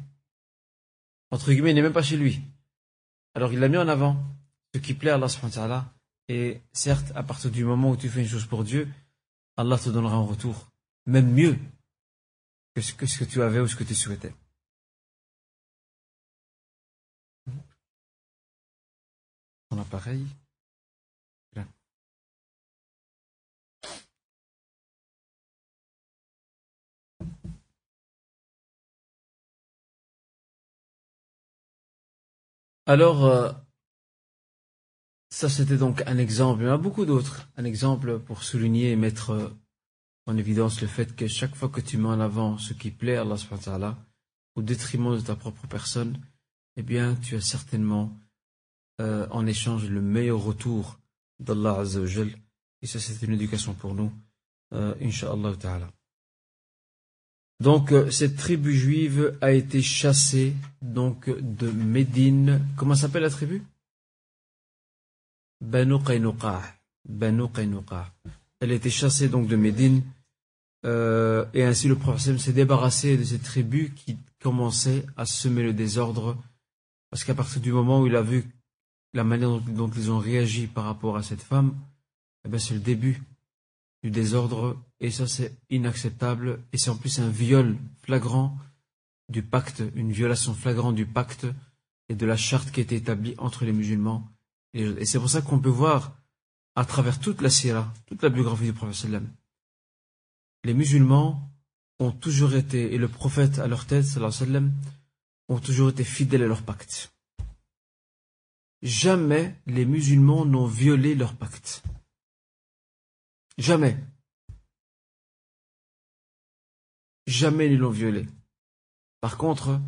Entre guillemets, il n'est même pas chez lui. Alors il l'a mis en avant ce qui plaît à Allah subhanahu wa ta'ala. Et certes, à partir du moment où tu fais une chose pour Dieu, Allah te donnera un retour, même mieux que ce que, tu avais ou ce que tu souhaitais. Ton appareil. Alors, euh, ça, c'était donc un exemple. Il y en a beaucoup d'autres. Un exemple pour souligner et mettre en évidence le fait que chaque fois que tu mets en avant ce qui plaît à Allah au détriment de ta propre personne, eh bien, tu as certainement euh, en échange le meilleur retour d'Allah Azzawajal. Et ça, c'est une éducation pour nous, euh, Inch'Allah Ta'ala. Donc, euh, cette tribu juive a été chassée donc de Médine. Comment s'appelle la tribu? Banu Qaynuqa. Banu Qaynuqa. Elle a été chassée donc de Médine. Euh, et ainsi le prophète s'est débarrassé de cette tribu qui commençait à semer le désordre. Parce qu'à partir du moment où il a vu la manière dont, ils ont réagi par rapport à cette femme, eh ben c'est le début du désordre. Et ça, c'est inacceptable. Et c'est en plus un viol flagrant du pacte, une violation flagrante du pacte et de la charte qui était établie entre les musulmans et c'est pour ça qu'on peut voir à travers toute la sira, toute la biographie du prophète les musulmans ont toujours été, et le prophète à leur tête, sallam, ont toujours été fidèles à leur pacte. Jamais les musulmans n'ont violé leur pacte. Jamais. Jamais ils l'ont violé. Par contre,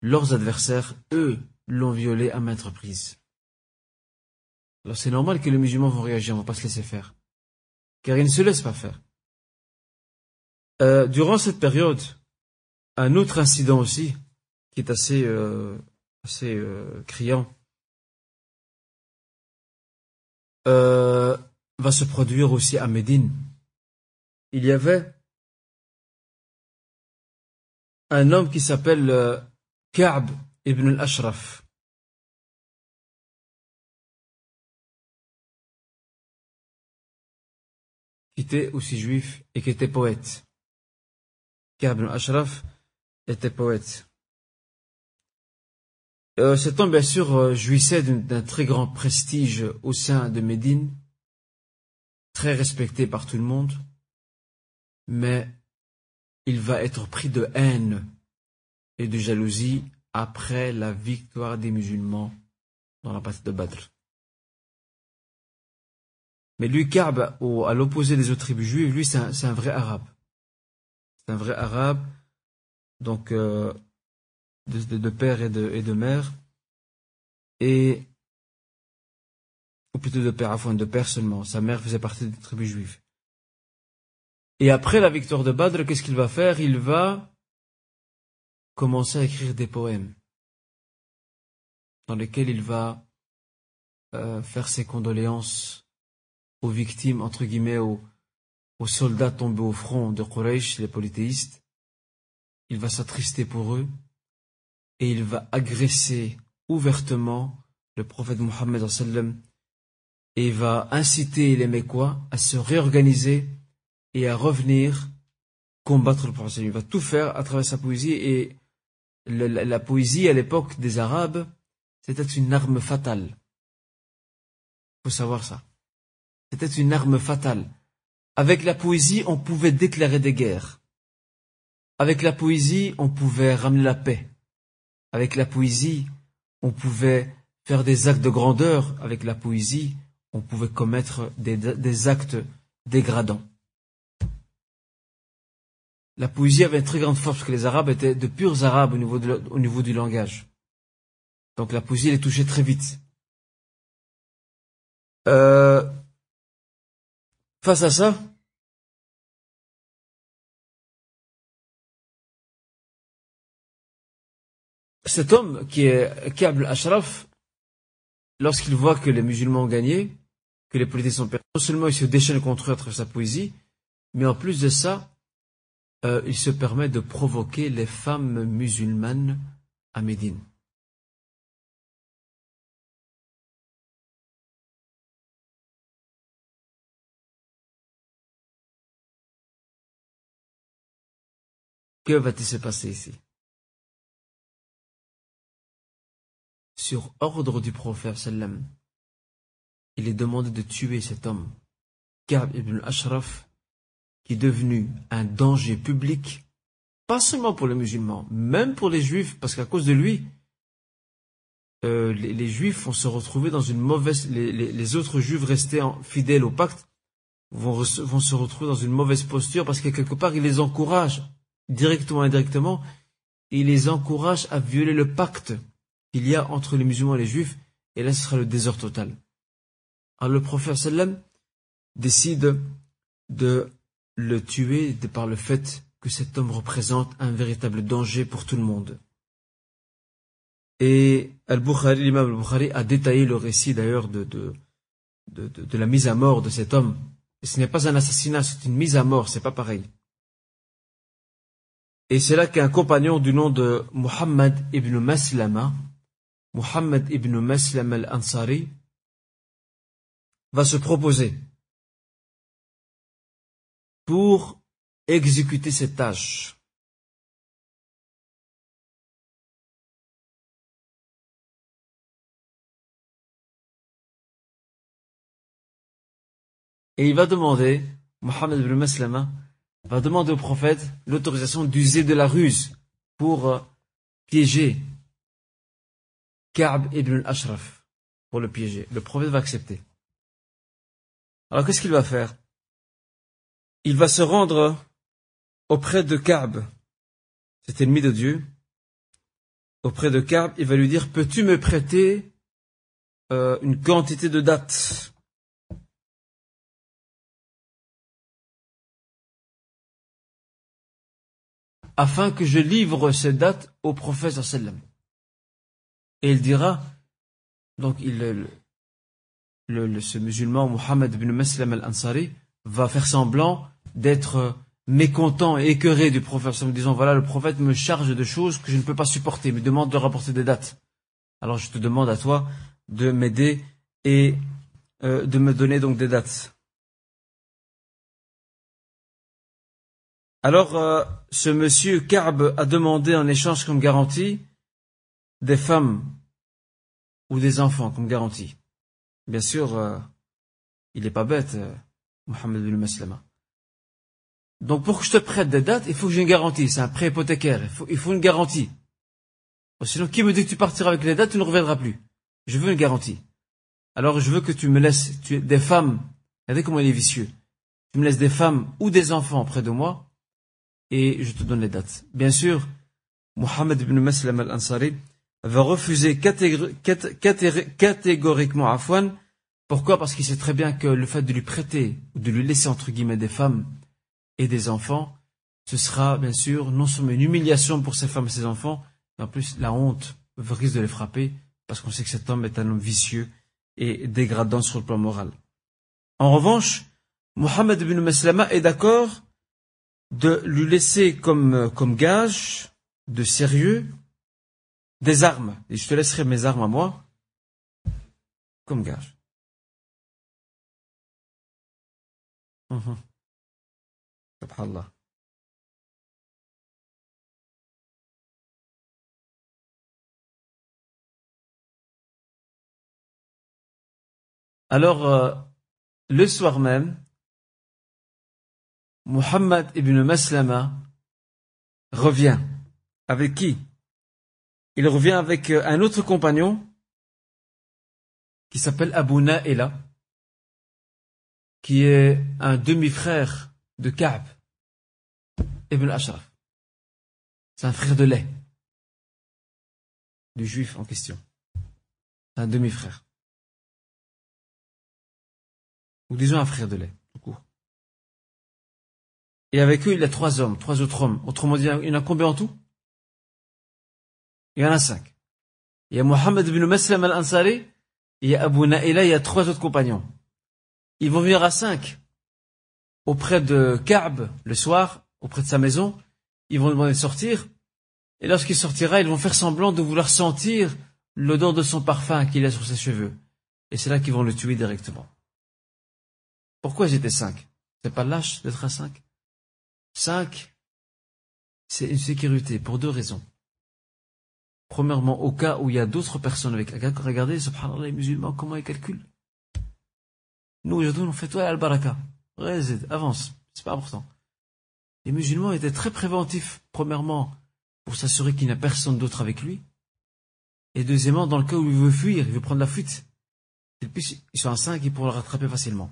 leurs adversaires, eux, l'ont violé à maintes reprises. Alors c'est normal que les musulmans vont réagir, on va pas se laisser faire. Car ils ne se laissent pas faire. Euh, durant cette période, un autre incident aussi, qui est assez, euh, assez euh, criant, va se produire aussi à Médine. Il y avait un homme qui s'appelle Ka'b ibn al-Ashraf. qui était aussi juif et qui était poète. Ka'b Ashraf était poète. Euh, cet homme, bien sûr, euh, jouissait d'un très grand prestige au sein de Médine, très respecté par tout le monde, mais il va être pris de haine et de jalousie après la victoire des musulmans dans la bataille de Badr. Mais lui, Ka'b, à l'opposé des autres tribus juives, lui, c'est un, vrai arabe. C'est un vrai arabe, donc euh, de, père et de, et de mère. Et, ou plutôt de père, enfin de père seulement. Sa mère faisait partie des tribus juives. Et après la victoire de Badr, qu'est-ce qu'il va faire? Il va commencer à écrire des poèmes dans lesquels il va euh, faire ses condoléances aux victimes, entre guillemets, aux, aux soldats tombés au front de Quraysh, les polythéistes. Il va s'attrister pour eux et il va agresser ouvertement le prophète Mohammed et va inciter les Mécois à se réorganiser et à revenir combattre le prophète. Il va tout faire à travers sa poésie et la, la poésie à l'époque des Arabes, c'était une arme fatale. Il faut savoir ça. C'était une arme fatale. Avec la poésie, on pouvait déclarer des guerres. Avec la poésie, on pouvait ramener la paix. Avec la poésie, on pouvait faire des actes de grandeur. Avec la poésie, on pouvait commettre des, actes dégradants. La poésie avait une très grande force parce que les Arabes étaient de purs Arabes au niveau, au niveau du langage. Donc la poésie les touchait très vite. Euh, face à ça, cet homme qui est Kab Ashraf, lorsqu'il voit que les musulmans ont gagné, que les politiques sont perdus, non seulement il se déchaîne contre eux à travers sa poésie, mais en plus de ça, euh, il se permet de provoquer les femmes musulmanes à Médine. Que va-t-il se passer ici? Sur ordre du prophète sallam, il est demandé de tuer cet homme, Ka'b ibn Ashraf, qui est devenu un danger public, pas seulement pour les musulmans, même pour les juifs, parce qu'à cause de lui, euh, les, juifs vont se retrouver dans une mauvaise, les, autres juifs restés fidèles au pacte vont, se retrouver dans une mauvaise posture parce que quelque part il les encourage directement ou indirectement, il les encourage à violer le pacte qu'il y a entre les musulmans et les juifs, et là ce sera le désordre total. Alors le prophète sallam décide de le tuer par le fait que cet homme représente un véritable danger pour tout le monde. Et Al-Bukhari, l'imam Al-Bukhari a détaillé le récit d'ailleurs de, de, la mise à mort de cet homme. Et ce n'est pas un assassinat, c'est une mise à mort, c'est pas pareil. Et c'est là qu'un compagnon du nom de Muhammad ibn Maslama, Muhammad ibn Maslama al-Ansari, va se proposer pour exécuter cette tâche. Et il va demander, Muhammad ibn Maslama, va demander au prophète l'autorisation d'user de la ruse pour euh, piéger Ka'b ibn al-Ashraf, pour le piéger. Le prophète va accepter. Alors qu'est-ce qu'il va faire? Il va se rendre auprès de Ka'b, cet ennemi de Dieu, auprès de Ka'b, il va lui dire, peux-tu me prêter euh, une quantité de dates afin que je livre ces dates au prophète sallam. Et il dira, donc il, le, ce musulman Mohammed ibn Maslam al-Ansari va faire semblant d'être mécontent et écœuré du prophète en disant voilà le prophète me charge de choses que je ne peux pas supporter, me demande de rapporter des dates. Alors je te demande à toi de m'aider et euh, de me donner donc des dates. Alors, euh, ce monsieur Ka'b a demandé en échange comme garantie des femmes ou des enfants comme garantie. Bien sûr, euh, il n'est pas bête, euh, Mohamed bin Maslama. Donc, pour que je te prête des dates, il faut que j'ai une garantie. C'est un prêt hypothécaire. Il faut, une garantie. Sinon, qui me dit que tu partiras avec les dates, tu ne reviendras plus. Je veux une garantie. Alors, je veux que tu me laisses tu, des femmes. Regardez comment il est vicieux. Tu me laisses des femmes ou des enfants près de moi et je te donne les dates. Bien sûr, Mohammed ibn Maslam al-Ansari va refuser catégoriquement Afwan. Pourquoi? Parce qu'il sait très bien que le fait de lui prêter ou de lui laisser entre guillemets des femmes et des enfants, ce sera bien sûr non seulement une humiliation pour ces femmes et ces enfants, mais en plus la honte risque de les frapper parce qu'on sait que cet homme est un homme vicieux et dégradant sur le plan moral. En revanche, Mohammed ibn Maslama est d'accord de lui laisser comme, comme gage de sérieux des armes. Et je te laisserai mes armes à moi comme gage. Mhm. Alors, euh, le soir même, Muhammad ibn Maslama revient. Avec qui? Il revient avec euh, un autre compagnon qui s'appelle Abu Na'ila, qui est un demi-frère de Ka'b ibn Ashraf. C'est un frère de lait du juif en question. Un demi-frère. Ou disons un frère de lait, tout court. Et avec eux, il y a trois hommes, trois autres hommes. Autrement dit, il y en a combien en tout? Il y en a cinq. Il y a Mohammed ibn Maslam al-Ansari, il y a Abu Na'ila, il y a trois autres compagnons. Ils vont venir à cinq auprès de Ka'b le soir, auprès de sa maison. Ils vont demander de sortir. Et lorsqu'il sortira, ils vont faire semblant de vouloir sentir l'odeur de son parfum qu'il a sur ses cheveux. Et c'est là qu'ils vont le tuer directement. Pourquoi j'étais cinq? C'est pas lâche d'être à cinq? Cinq, c'est une sécurité pour deux raisons. Premièrement, au cas où il y a d'autres personnes avec regardez, subhanallah, les musulmans, comment ils calculent. Nous, aujourd'hui, on fait toi al-baraka. Avance, c'est pas important. Les musulmans étaient très préventifs, premièrement, pour s'assurer qu'il n'y a personne d'autre avec lui. Et deuxièmement, dans le cas où il veut fuir, il veut prendre la fuite, ils sont à cinq, ils pourront le rattraper facilement.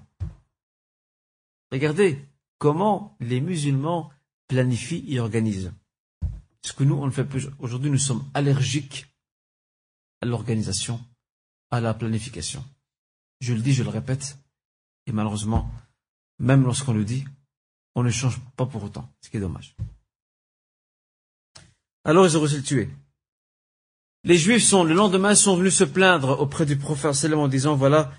Regardez, comment les musulmans planifient et organisent. Ce que nous, on ne fait plus? Aujourd'hui, nous sommes allergiques à l'organisation, à la planification. Je le dis, je le répète, et malheureusement, même lorsqu'on le dit, on ne change pas pour autant, ce qui est dommage. Alors ils ont reçu le tuer. Les Juifs sont, le lendemain, sont venus se plaindre auprès du prophète en disant, voilà,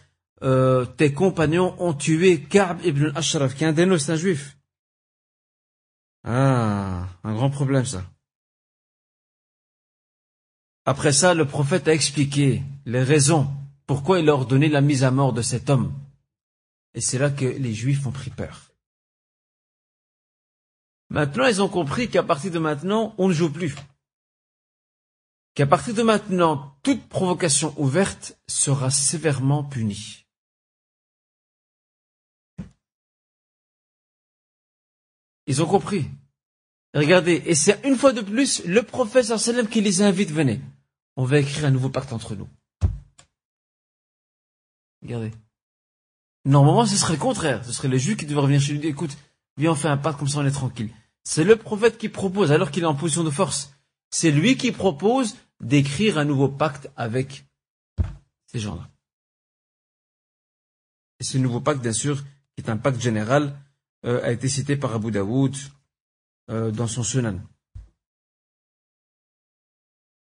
euh, tes compagnons ont tué Ka'b ibn al-Ashraf, qui est un des un juif. Ah, un grand problème ça. Après ça, le prophète a expliqué les raisons pourquoi il a ordonné la mise à mort de cet homme. Et c'est là que les juifs ont pris peur. Maintenant, ils ont compris qu'à partir de maintenant, on ne joue plus. Qu'à partir de maintenant, toute provocation ouverte sera sévèrement punie. Ils ont compris. Regardez, et c'est une fois de plus le prophète sallam qui les invite, venez. On va écrire un nouveau pacte entre nous. Regardez. Normalement, ce serait le contraire. Ce serait les juifs qui devraient revenir chez lui dire, écoute, viens, on fait un pacte, comme ça on est tranquille. C'est le prophète qui propose, alors qu'il est en position de force. C'est lui qui propose d'écrire un nouveau pacte avec ces gens-là. Et ce nouveau pacte, bien sûr, est un pacte général, euh, a été cité par Abu Daoud euh, dans son Sunan.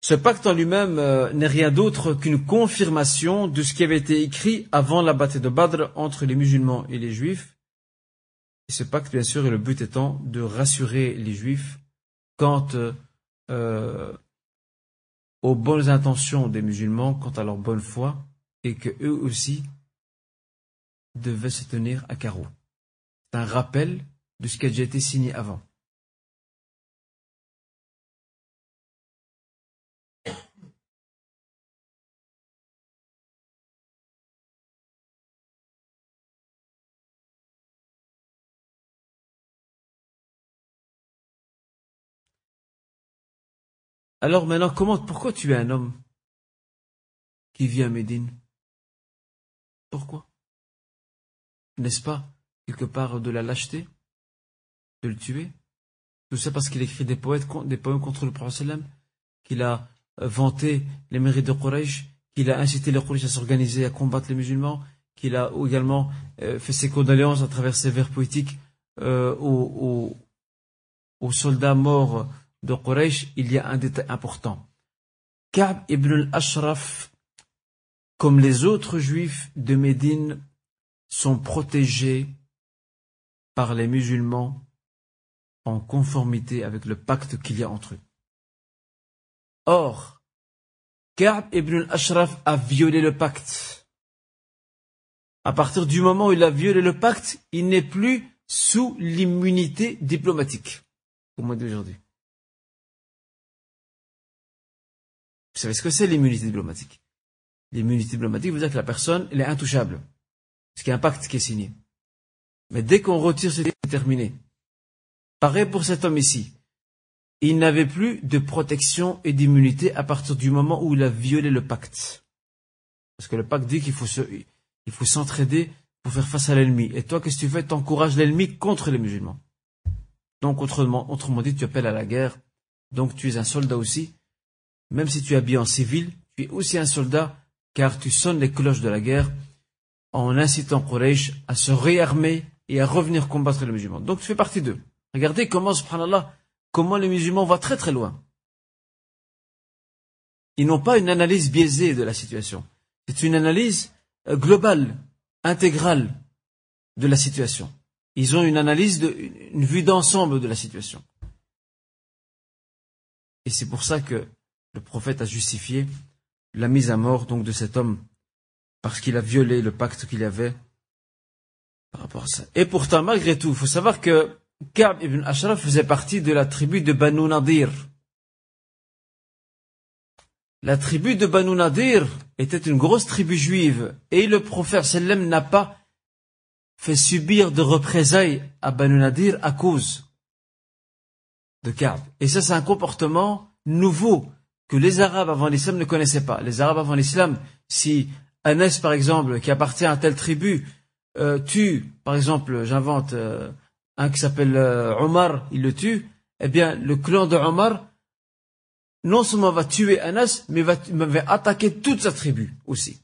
Ce pacte en lui-même euh, n'est rien d'autre qu'une confirmation de ce qui avait été écrit avant la bataille de Badr entre les musulmans et les juifs. Et ce pacte, bien sûr, est le but étant de rassurer les juifs quant aux bonnes intentions des musulmans, quant à leur bonne foi, et que eux aussi devaient se tenir à carreau un rappel de ce qui a déjà été signé avant. Alors maintenant, comment, pourquoi tu es un homme qui vit à Médine? Pourquoi? N'est-ce pas? Quelque part de la lâcheté, de le tuer. Tout ça parce qu'il écrit des, poèmes contre le prophète qu'il a euh, vanté les mérites de Quraysh, qu'il a incité les Quraysh à s'organiser, à combattre les musulmans, qu'il a également euh, fait ses condoléances à travers ses vers poétiques euh, aux, aux, soldats morts de Quraysh, il y a un détail important. Ka'b ibn al-Ashraf, comme les autres juifs de Médine, sont protégés par les musulmans en conformité avec le pacte qu'il y a entre eux. Or, Ka'b ibn al-Ashraf a violé le pacte. À partir du moment où il a violé le pacte, il n'est plus sous l'immunité diplomatique, au moins d'aujourd'hui. Vous savez ce que c'est l'immunité diplomatique? L'immunité diplomatique veut dire que la personne elle est intouchable. Parce qu'il y a un pacte qui est signé. Mais dès qu'on retire ce c'est terminé. Pareil pour cet homme ici. Il n'avait plus de protection et d'immunité à partir du moment où il a violé le pacte. Parce que le pacte dit qu'il faut il s'entraider pour faire face à l'ennemi. Et toi, qu'est-ce que tu fais? T'encourages l'ennemi contre les musulmans. Donc, autrement, autrement dit, tu appelles à la guerre. Donc, tu es un soldat aussi. Même si tu es habillé en civil, tu es aussi un soldat, car tu sonnes les cloches de la guerre en incitant Quraysh à se réarmer et à revenir combattre les musulmans. Donc tu fais partie d'eux. Regardez comment, subhanallah, comment les musulmans vont très très loin. Ils n'ont pas une analyse biaisée de la situation. C'est une analyse euh, globale, intégrale de la situation. Ils ont une analyse, de, une vue d'ensemble de la situation. Et c'est pour ça que le prophète a justifié la mise à mort donc de cet homme parce qu'il a violé le pacte qu'il avait Et pourtant, malgré tout, il faut savoir que Ka'b ibn Ashraf faisait partie de la tribu de Banu Nadir. La tribu de Banu Nadir était une grosse tribu juive et le prophète sallam n'a pas fait subir de représailles à Banu Nadir à cause de Ka'b. Et ça, c'est un comportement nouveau que les Arabes avant l'islam ne connaissaient pas. Les Arabes avant l'islam, si Anas, par exemple, qui appartient à telle tribu, euh, tue, par exemple, j'invente euh, un qui s'appelle euh, Omar, il le tue, eh bien, le clan de Omar, non seulement va tuer Anas, mais va, va attaquer toute sa tribu aussi.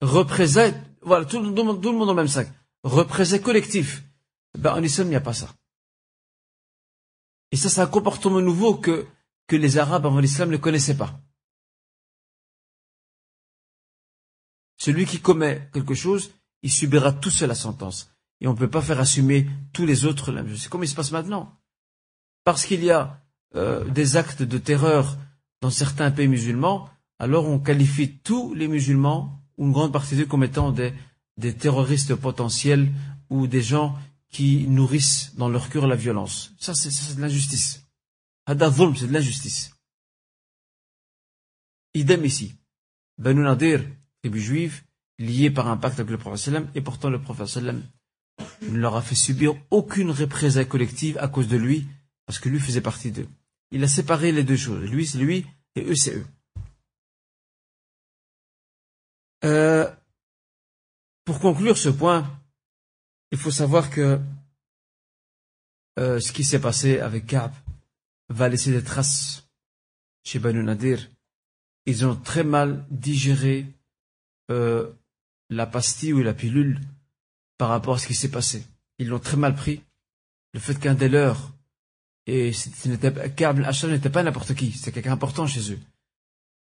Représailles, voilà, tout, tout, tout, le monde dans le même sac. Représailles collectif. Ben, en islam, il n'y a pas ça. Et ça, c'est un comportement nouveau que, que les Arabes avant l'islam ne connaissaient pas. Celui qui commet quelque chose, il subira tout seul la sentence. Et on ne peut pas faire assumer tous les autres la même chose. C'est comme il se passe maintenant. Parce qu'il y a euh, des actes de terreur dans certains pays musulmans, alors on qualifie tous les musulmans, ou une grande partie d'eux, comme étant des, terroristes potentiels ou des gens qui nourrissent dans leur cœur la violence. Ça, c'est de l'injustice. Hadavulm, c'est de l'injustice. Idem ici. Banu Nadir, tribu juive, liée par un pacte avec le prophète et pourtant le prophète ne leur a fait subir aucune représailles collective à cause de lui, parce que lui faisait partie d'eux. Il a séparé les deux choses. Lui, c'est lui, et eux, c'est eux. Euh, pour conclure ce point, il faut savoir que euh, ce qui s'est passé avec Ka'b va laisser des traces chez Banu Nadir. Ils ont très mal digéré euh, la pastille ou la pilule par rapport à ce qui s'est passé. Ils l'ont très mal pris. Le fait qu'un des leurs, et ce n'était n'était pas n'importe qui, c'est quelqu'un important chez eux.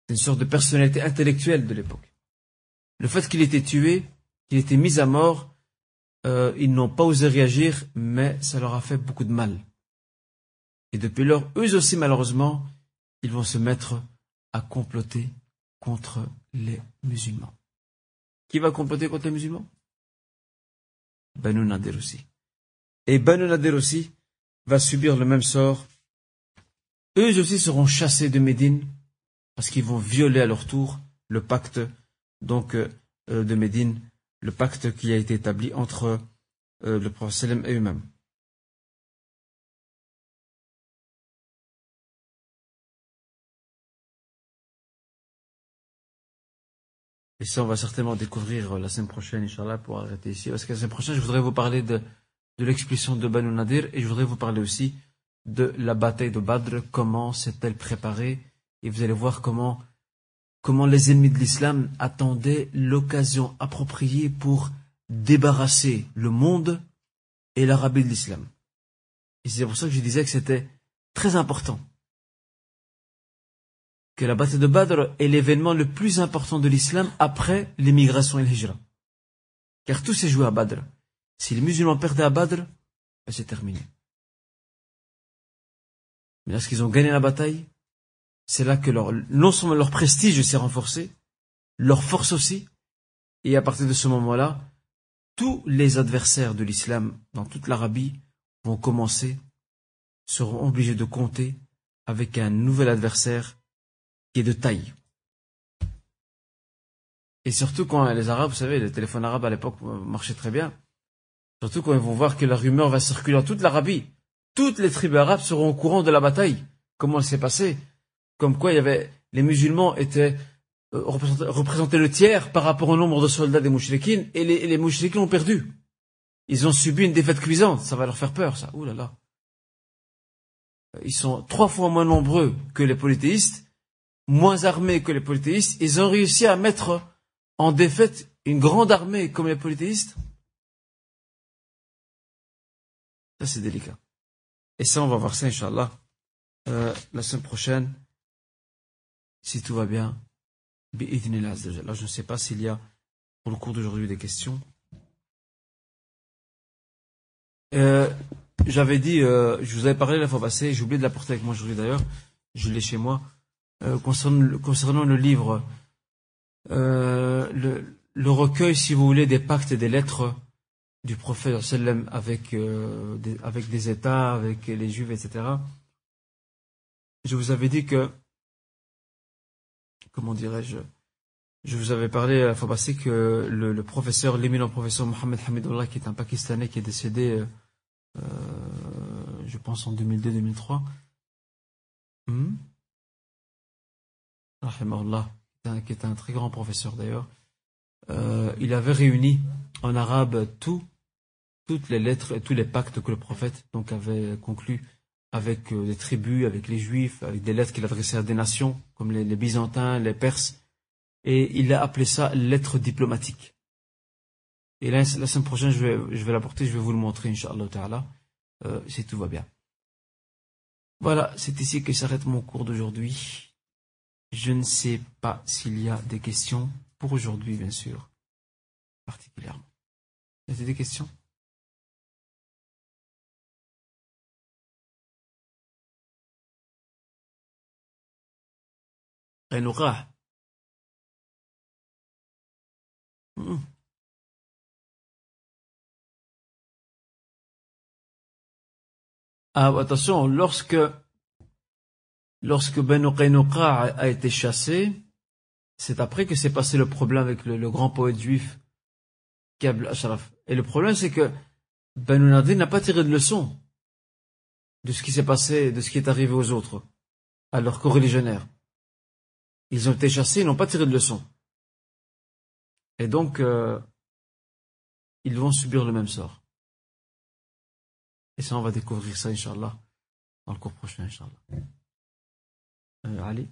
C'est une sorte de personnalité intellectuelle de l'époque. Le fait qu'il ait été tué, qu'il ait été mis à mort, euh, ils n'ont pas osé réagir, mais ça leur a fait beaucoup de mal. Et depuis lors, eux aussi, malheureusement, ils vont se mettre à comploter contre les musulmans. Qui va comploter contre les musulmans? Banu Nadir aussi. Et Banu Nadir aussi va subir le même sort. Eux aussi seront chassés de Médine parce qu'ils vont violer à leur tour le pacte donc euh, de Médine, le pacte qui a été établi entre euh, le prophète et eux-mêmes. Et ça, on va certainement découvrir euh, la semaine prochaine, Inch'Allah, pour arrêter ici. Parce que la semaine prochaine, je voudrais vous parler de, de l'expulsion de Banu Nadir et je voudrais vous parler aussi de la bataille de Badr, comment s'est-elle préparée? Et vous allez voir comment, comment les ennemis de l'islam attendaient l'occasion appropriée pour débarrasser le monde et l'Arabie de l'islam. Et c'est pour ça que je disais que c'était très important. Que la bataille de Badr est l'événement le plus important de l'islam après l'émigration et l'hijra. Car tout s'est joué à Badr. Si les musulmans perdaient à Badr, ben, c'est terminé. Mais lorsqu'ils ont gagné la bataille, c'est là que leur, non seulement leur prestige s'est renforcé, leur force aussi, et à partir de ce moment-là, tous les adversaires de l'islam dans toute l'Arabie vont commencer, seront obligés de compter avec un nouvel adversaire qui est de taille. Et surtout quand les Arabes, vous savez, les téléphones arabes à l'époque marchaient très bien, surtout quand ils vont voir que la rumeur va circuler dans toute l'Arabie, toutes les tribus arabes seront au courant de la bataille. Comment elle s'est passée Comme quoi il y avait, les musulmans étaient euh, représentaient le tiers par rapport au nombre de soldats des mouchriquines et les, les ont perdu. Ils ont subi une défaite cuisante. Ça va leur faire peur, ça. Ouh là là. Ils sont trois fois moins nombreux que les polythéistes, moins armés que les polythéistes. Ils ont réussi à mettre en défaite une grande armée comme les polythéistes. Ça, c'est délicat. Et ça, on va voir ça, Inch'Allah, euh, la semaine prochaine, si tout va bien. Là, je ne sais pas s'il y a, pour le cours d'aujourd'hui, des questions. Euh, J'avais dit, euh, je vous avais parlé la fois passée, j'ai oublié de l'apporter avec moi aujourd'hui d'ailleurs, je l'ai chez moi, euh, concernant, le livre, euh, le, recueil, si vous voulez, des pactes et des lettres du prophète avec, euh, des, avec des États, avec les Juifs, etc. Je vous avais dit que, comment dirais-je, je vous avais parlé la fois passée que le, professeur, l'éminent professeur Mohamed Hamidullah, qui est un Pakistanais qui est décédé, je pense en 2002-2003, hmm? Qui est un très grand professeur d'ailleurs, euh, il avait réuni en arabe tout toutes les lettres et tous les pactes que le prophète donc avait conclus avec euh, les tribus, avec les juifs, avec des lettres qu'il adressait à des nations comme les, byzantins, les perses, et il a appelé ça lettre diplomatique. Et la semaine prochaine, je vais, je vais l'apporter, je vais vous le montrer, Inch'Allah Ta'ala, euh, si tout va bien. Voilà, c'est ici que s'arrête mon cours d'aujourd'hui. Je ne sais pas s'il y a des questions pour aujourd'hui, bien sûr, particulièrement. Y a-t-il des questions? Eh, Renora. Mmh. Ah, attention, lorsque lorsque Benu a été chassé, c'est après que s'est passé le problème avec le, grand poète juif, Kabl Ashraf. Et le problème, c'est que Benu Nadir n'a pas tiré de leçon de ce qui s'est passé, de ce qui est arrivé aux autres, à leurs co-religionnaires. Ils ont été chassés, ils n'ont pas tiré de leçon. Et donc, euh, ils vont subir le même sort. Et ça, on va découvrir ça, Inch'Allah, dans le cours prochain, Inch'Allah. Euh,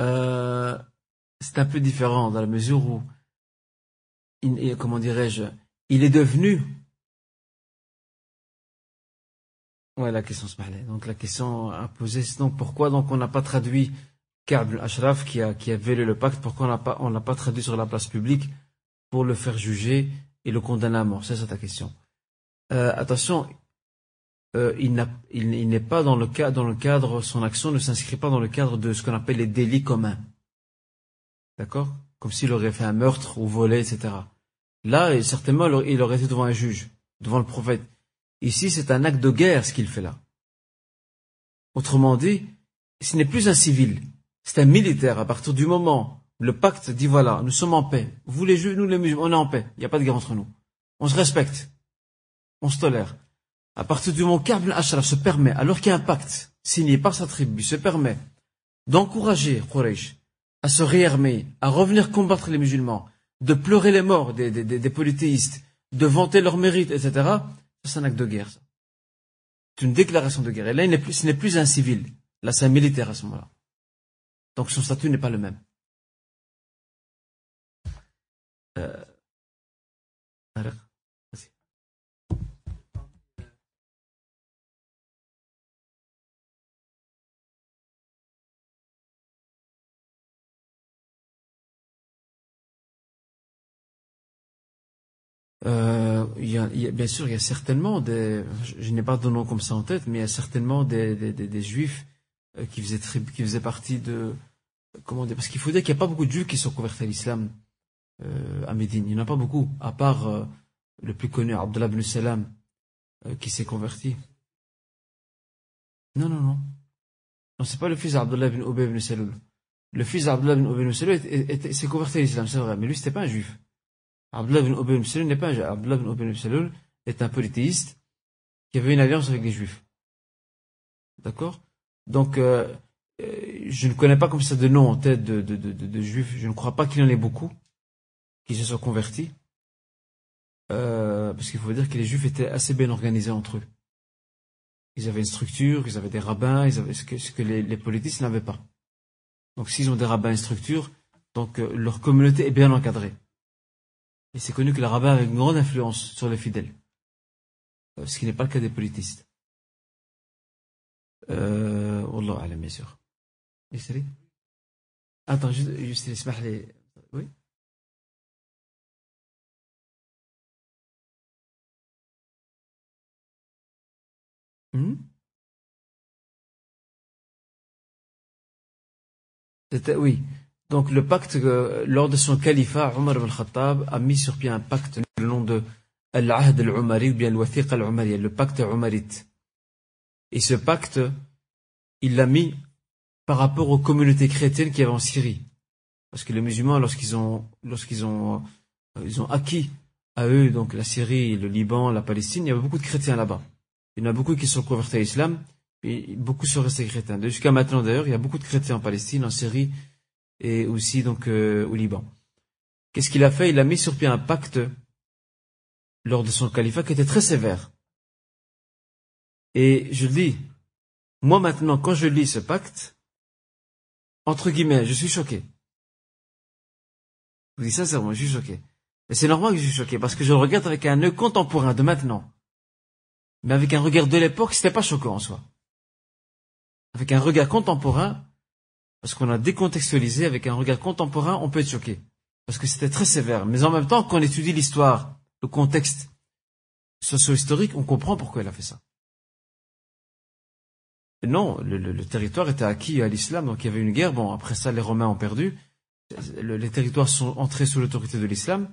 Euh, c'est un peu différent dans la mesure où, il, comment dirais-je, il est devenu. Ouais, la question se. Donc la question a posé, donc pourquoi donc on n'a pas traduit Ka'b ashraf qui a, qui a le pacte, pourquoi on n'a pas, on l'a pas traduit sur la place publique pour le faire juger et le condamner à mort? C'est ça ta question. Euh, attention, euh, il n'est pas dans le, cadre, dans le cadre, son action ne s'inscrit pas dans le cadre de ce qu'on appelle les délits communs. D'accord? Comme s'il aurait fait un meurtre ou volé, etc. Là, certainement, il aurait été devant un juge, devant le prophète. Ici, c'est un acte de guerre, ce qu'il fait là. Autrement dit, ce n'est plus un civil, c'est un militaire. À partir du moment où le pacte dit voilà, nous sommes en paix. Vous les juifs, nous les musulmans, on est en paix. Il n'y a pas de guerre entre nous. On se respecte. On se tolère. À partir du moment où Ka'b al-Ashraf se permet, alors qu'il y a un pacte signé par sa tribu, se permet d'encourager Quraysh à se réarmer, à revenir combattre les musulmans, de pleurer les morts des, des, polythéistes, de vanter leurs mérites, etc., c'est un acte de guerre. C'est une déclaration de guerre. Et là, ce n'est plus un civil. Là, c'est un militaire à ce moment-là. Donc son statut n'est pas le même. Euh... Euh, il y a, bien sûr, il y a certainement des, je, n'ai pas de nom comme ça en tête, mais il y a certainement des, des, des, juifs euh, qui faisaient qui faisaient partie de, comment dire, parce qu'il faut dire qu'il n'y a pas beaucoup de juifs qui sont convertis à l'islam euh, à Médine. Il n'y en a pas beaucoup, à part euh, le plus connu, Abdullah ibn Salam, euh, qui s'est converti. Non, non, non. Non, c'est pas le fils d'Abdullah ibn Ubay ibn Salul. Le fils d'Abdullah ibn Ubay ibn Salul s'est converti à l'islam, c'est vrai, mais lui, c'était pas un juif. Abdullah ibn Ubay ibn n'est pas un juif. Abdullah ibn est un polythéiste qui avait une alliance avec les juifs. D'accord? Donc, euh, euh, je ne connais pas comme ça de nom en tête de, de, de, juifs. Je ne crois pas qu'il y en ait beaucoup qui se sont convertis. Euh, parce qu'il faut dire que les juifs étaient assez bien organisés entre eux. Ils avaient une structure, ils avaient des rabbins, ils avaient ce que, les politistes n'avaient pas. Donc s'ils ont des rabbins et une structure, donc euh, leur communauté est bien encadrée. Et c'est connu que les rabbins avaient une grande influence sur les fidèles. Euh, ce qui n'est pas le cas des politistes. Euh, Wallah alam, bien sûr. Attends, juste, juste, les... Oui Hmm? oui. Donc le pacte, euh, lors de son califat, Omar ibn Khattab a mis sur pied un pacte le nom de Al-Ahd al-Umari ou bien al-Wathiq al-Umari, le pacte umarite. Et ce pacte, il l'a mis par rapport aux communautés chrétiennes qui avaient en Syrie. Parce que les musulmans, lorsqu'ils ont, ont, euh, ils ont acquis à eux, donc la Syrie, le Liban, la Palestine, il y avait beaucoup de chrétiens là-bas. Il y en a beaucoup qui sont convertis à l'islam, et beaucoup sont restés chrétiens. Jusqu'à maintenant d'ailleurs, il y a beaucoup de chrétiens en Palestine, en Syrie et aussi donc euh, au Liban. Qu'est-ce qu'il a fait? Il a mis sur pied un pacte lors de son califat qui était très sévère. Et je le dis, moi maintenant, quand je lis ce pacte, entre guillemets, je suis choqué. Je vous dis sincèrement, je suis choqué. Et c'est normal que je suis choqué, parce que je regarde avec un œil contemporain de maintenant. Mais avec un regard de l'époque, c'était pas choquant en soi. Avec un regard contemporain, parce qu'on a décontextualisé, avec un regard contemporain, on peut être choqué. Parce que c'était très sévère. Mais en même temps, quand on étudie l'histoire, le contexte socio-historique, on comprend pourquoi elle a fait ça. non, le, territoire était acquis à l'islam, donc il y avait une guerre. Bon, après ça, les Romains ont perdu. les territoires sont entrés sous l'autorité de l'islam.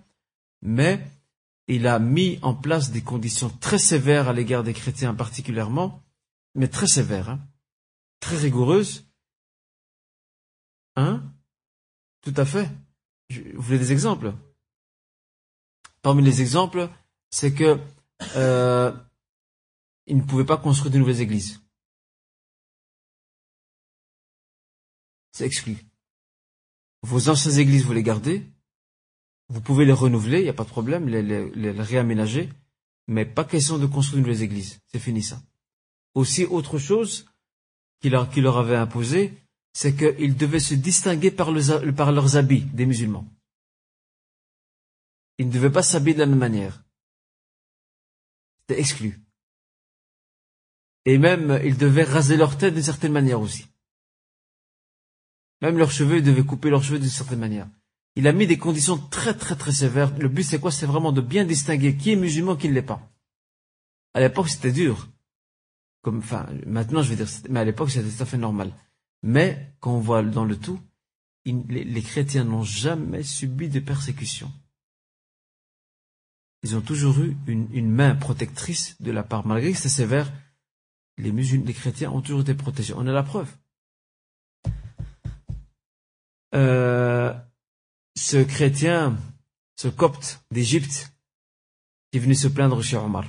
Mais il a mis en place des conditions très sévères à l'égard des chrétiens particulièrement, mais très sévères, hein, très rigoureuses. Hein? Tout à fait. vous voulez des exemples? Parmi les exemples, c'est que euh, ils ne pouvaient pas construire de nouvelles églises. C'est exclu. Vos anciennes églises, vous les gardez, vous pouvez les renouveler, il n'y a pas de problème, les, réaménager, mais pas question de construire une nouvelle église. C'est fini ça. Aussi, autre chose qu'il leur, avait imposé, c'est qu'ils devaient se distinguer par, leurs habits des musulmans. Ils ne devaient pas s'habiller de la même manière. C'était exclu. Et même, ils devaient raser leur tête d'une certaine manière aussi. Même leurs cheveux, ils devaient couper leurs cheveux d'une certaine manière il a mis des conditions très très très sévères. Le but c'est quoi? C'est vraiment de bien distinguer qui est musulman, qui ne l'est pas. À l'époque c'était dur. Comme, enfin, maintenant je vais dire, mais à l'époque c'était tout à fait normal. Mais quand on voit dans le tout, les, chrétiens n'ont jamais subi de persécution. Ils ont toujours eu une, main protectrice de la part, malgré que c'était sévère. Les musulmans, les chrétiens ont toujours été protégés. On a la preuve. Euh, ce chrétien, ce copte d'Égypte, qui est venu se plaindre chez Omar.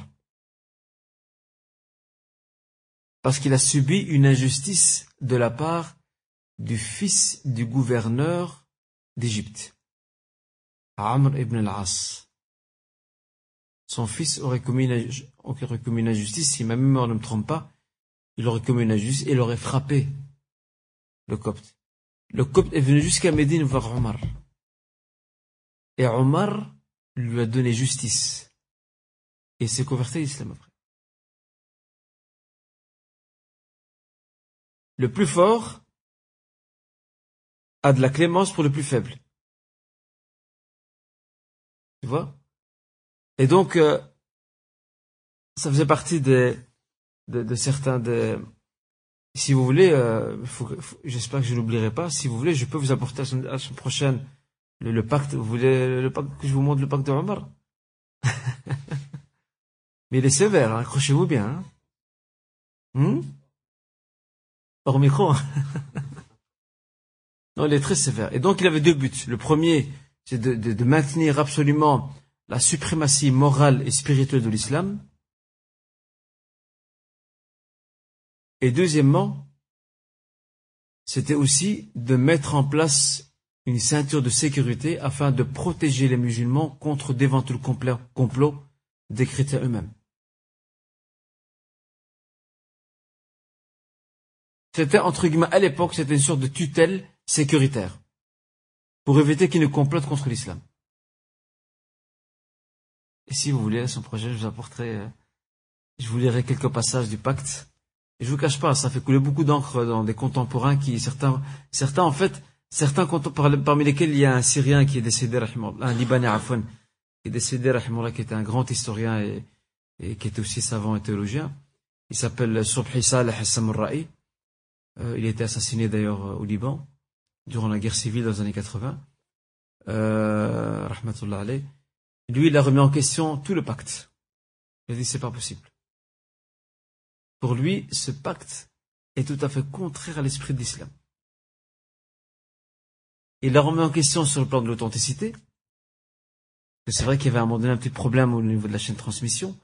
Parce qu'il a subi une injustice de la part du fils du gouverneur d'Égypte. Amr ibn al-As. Son fils aurait commis une, injustice, si ma mémoire ne me trompe pas, il aurait commis une injustice et il aurait frappé le copte. Le copte est venu jusqu'à Médine voir Omar. Et Omar lui a donné justice. Et s'est converti à l'islam après. Le plus fort a de la clémence pour le plus faible. Tu vois? Et donc, euh, ça faisait partie de, certains des... Si vous voulez, euh, j'espère que je n'oublierai pas, si vous voulez, je peux vous apporter à la semaine prochaine le, pacte, vous voulez le pacte, que je vous montre le pacte de Omar Mais il est sévère, hein, accrochez-vous bien. Hein hmm? Hors micro. non, il est très sévère. Et donc il avait deux buts. Le premier, c'est de, de, de maintenir absolument la suprématie morale et spirituelle de l'islam. Et deuxièmement, c'était aussi de mettre en place une ceinture de sécurité afin de protéger les musulmans contre d'éventuels complots des chrétiens eux-mêmes. C'était, entre guillemets, à l'époque, c'était une sorte de tutelle sécuritaire pour éviter qu'ils ne complotent contre l'islam. Et si vous voulez, son projet, je vous apporterai, euh, je vous lirai quelques passages du pacte. Et je vous cache pas, ça fait couler beaucoup d'encre dans des contemporains qui, certains, certains, en fait, certains parmi lesquels il y a un Syrien qui est décédé, un Libanais, Afon, qui est décédé, qui était un grand historien et, et qui était aussi savant et théologien. Il s'appelle Subhi Saleh Samurra'i. Euh, il a été assassiné d'ailleurs euh, au Liban durant la guerre civile dans les années 80. Euh, rahmatullah. Lui, il a remis en question tout le pacte. Il a dit c'est pas possible. Pour lui, ce pacte est tout à fait contraire à l'esprit de l'islam. Il l'a remis en question sur le plan de l'authenticité. C'est vrai qu'il y avait à un moment donné un petit problème au niveau de la chaîne de transmission.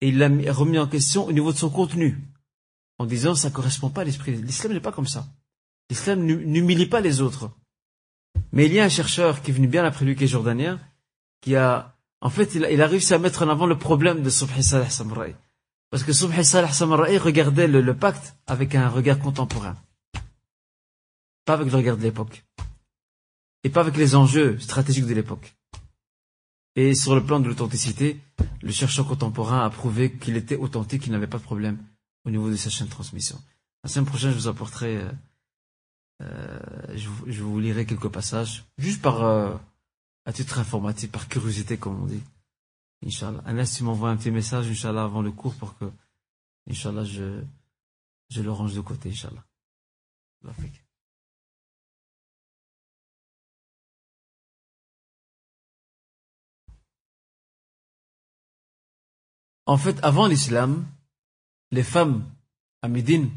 Et il l'a remis en question au niveau de son contenu en disant ça correspond pas à l'esprit. L'islam n'est pas comme ça. L'islam n'humilie pas les autres. Mais il y a un chercheur qui est venu bien après lui, qui est jordanien, qui a, en fait, il a, réussi à mettre en avant le problème de Subhi Samra'i. Parce que Subhi Samra'i regardait le, pacte avec un regard contemporain. Pas avec le regard de l'époque. Et pas avec les enjeux stratégiques de l'époque. Et sur le plan de l'authenticité, le chercheur contemporain a prouvé qu'il était authentique, qu'il n'avait pas de problème au niveau de sa chaîne de transmission. La semaine prochaine, je vous apporterai, euh, euh, je, vous, lirai quelques passages, juste par, euh, à titre informatif, par curiosité, comme on dit. Inch'Allah. Anas, tu m'envoies un petit message, Inch'Allah, avant le cours pour que, Inch'Allah, je, je le range de côté, Inch'Allah. En fait, avant l'islam, les femmes à Médine,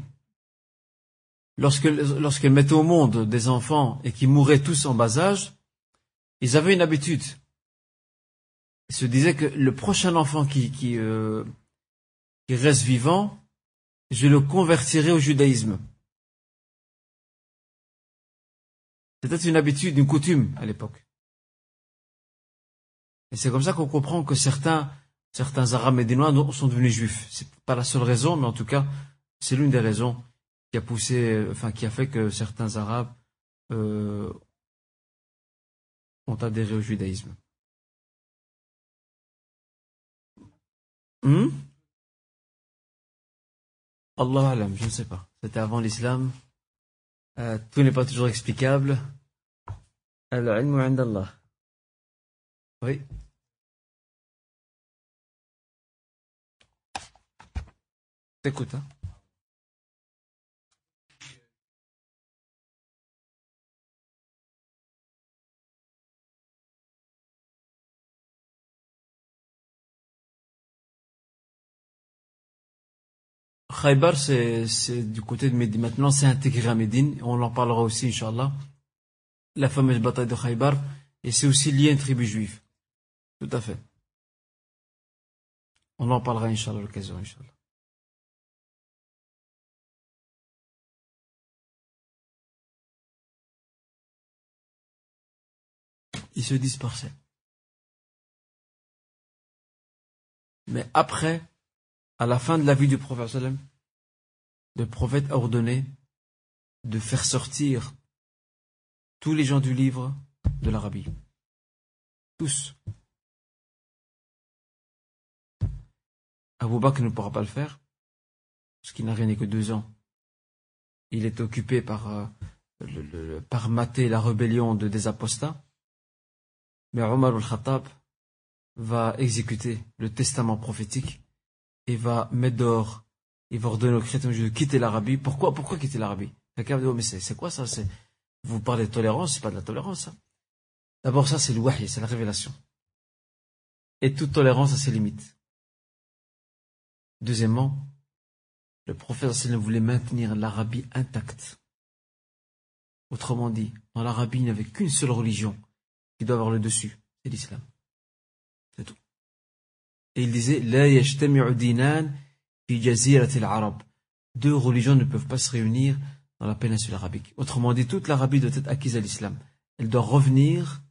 lorsqu'elles mettaient au monde des enfants et qui mouraient tous en bas âge, ils avaient une habitude. Ils se disaient que le prochain enfant qui, qui, euh, qui reste vivant, je le convertirai au judaïsme. C'était une habitude, une coutume à l'époque. Et c'est comme ça qu'on comprend que certains certains Arabes médinois sont devenus juifs. C'est pas la seule raison, mais en tout cas, c'est l'une des raisons qui a poussé, enfin, qui a fait que certains Arabes euh, ont adhéré au judaïsme. Hmm? Allah alam, je ne sais pas. C'était avant l'islam. Euh, tout n'est pas toujours explicable. Al-ilmu Oui. T'écoutes, hein Khaybar, c'est du côté de Médine. Maintenant, c'est intégré à Médine. On en parlera aussi, Inch'Allah. La fameuse bataille de Khaybar. Et c'est aussi lié à une tribu juive. Tout à fait. On en parlera, Inch'Allah, l'occasion, Inch'Allah. ils se dispersaient. Mais après, à la fin de la vie du prophète, le prophète a ordonné de faire sortir tous les gens du livre de l'Arabie. Tous. Abu Bakr ne pourra pas le faire, parce qu'il n'a rien que deux ans. Il est occupé par, euh, par mater la rébellion de, des apostats. Mais Omar al-Khattab va exécuter le testament prophétique et va mettre dehors, il va ordonner aux chrétiens de quitter l'Arabie. Pourquoi, pourquoi quitter l'Arabie? Quelqu'un va mais c'est quoi ça? Vous parlez de tolérance, c'est pas de la tolérance. D'abord, ça, c'est le wahi, c'est la révélation. Et toute tolérance a ses limites. Deuxièmement, le prophète voulait maintenir l'Arabie intacte. Autrement dit, dans l'Arabie, il n'y avait qu'une seule religion doit avoir le dessus, c'est l'islam. C'est tout. Et il disait, Deux religions ne peuvent pas se réunir dans la péninsule arabique. Autrement dit, toute l'Arabie doit être acquise à l'islam. Elle doit revenir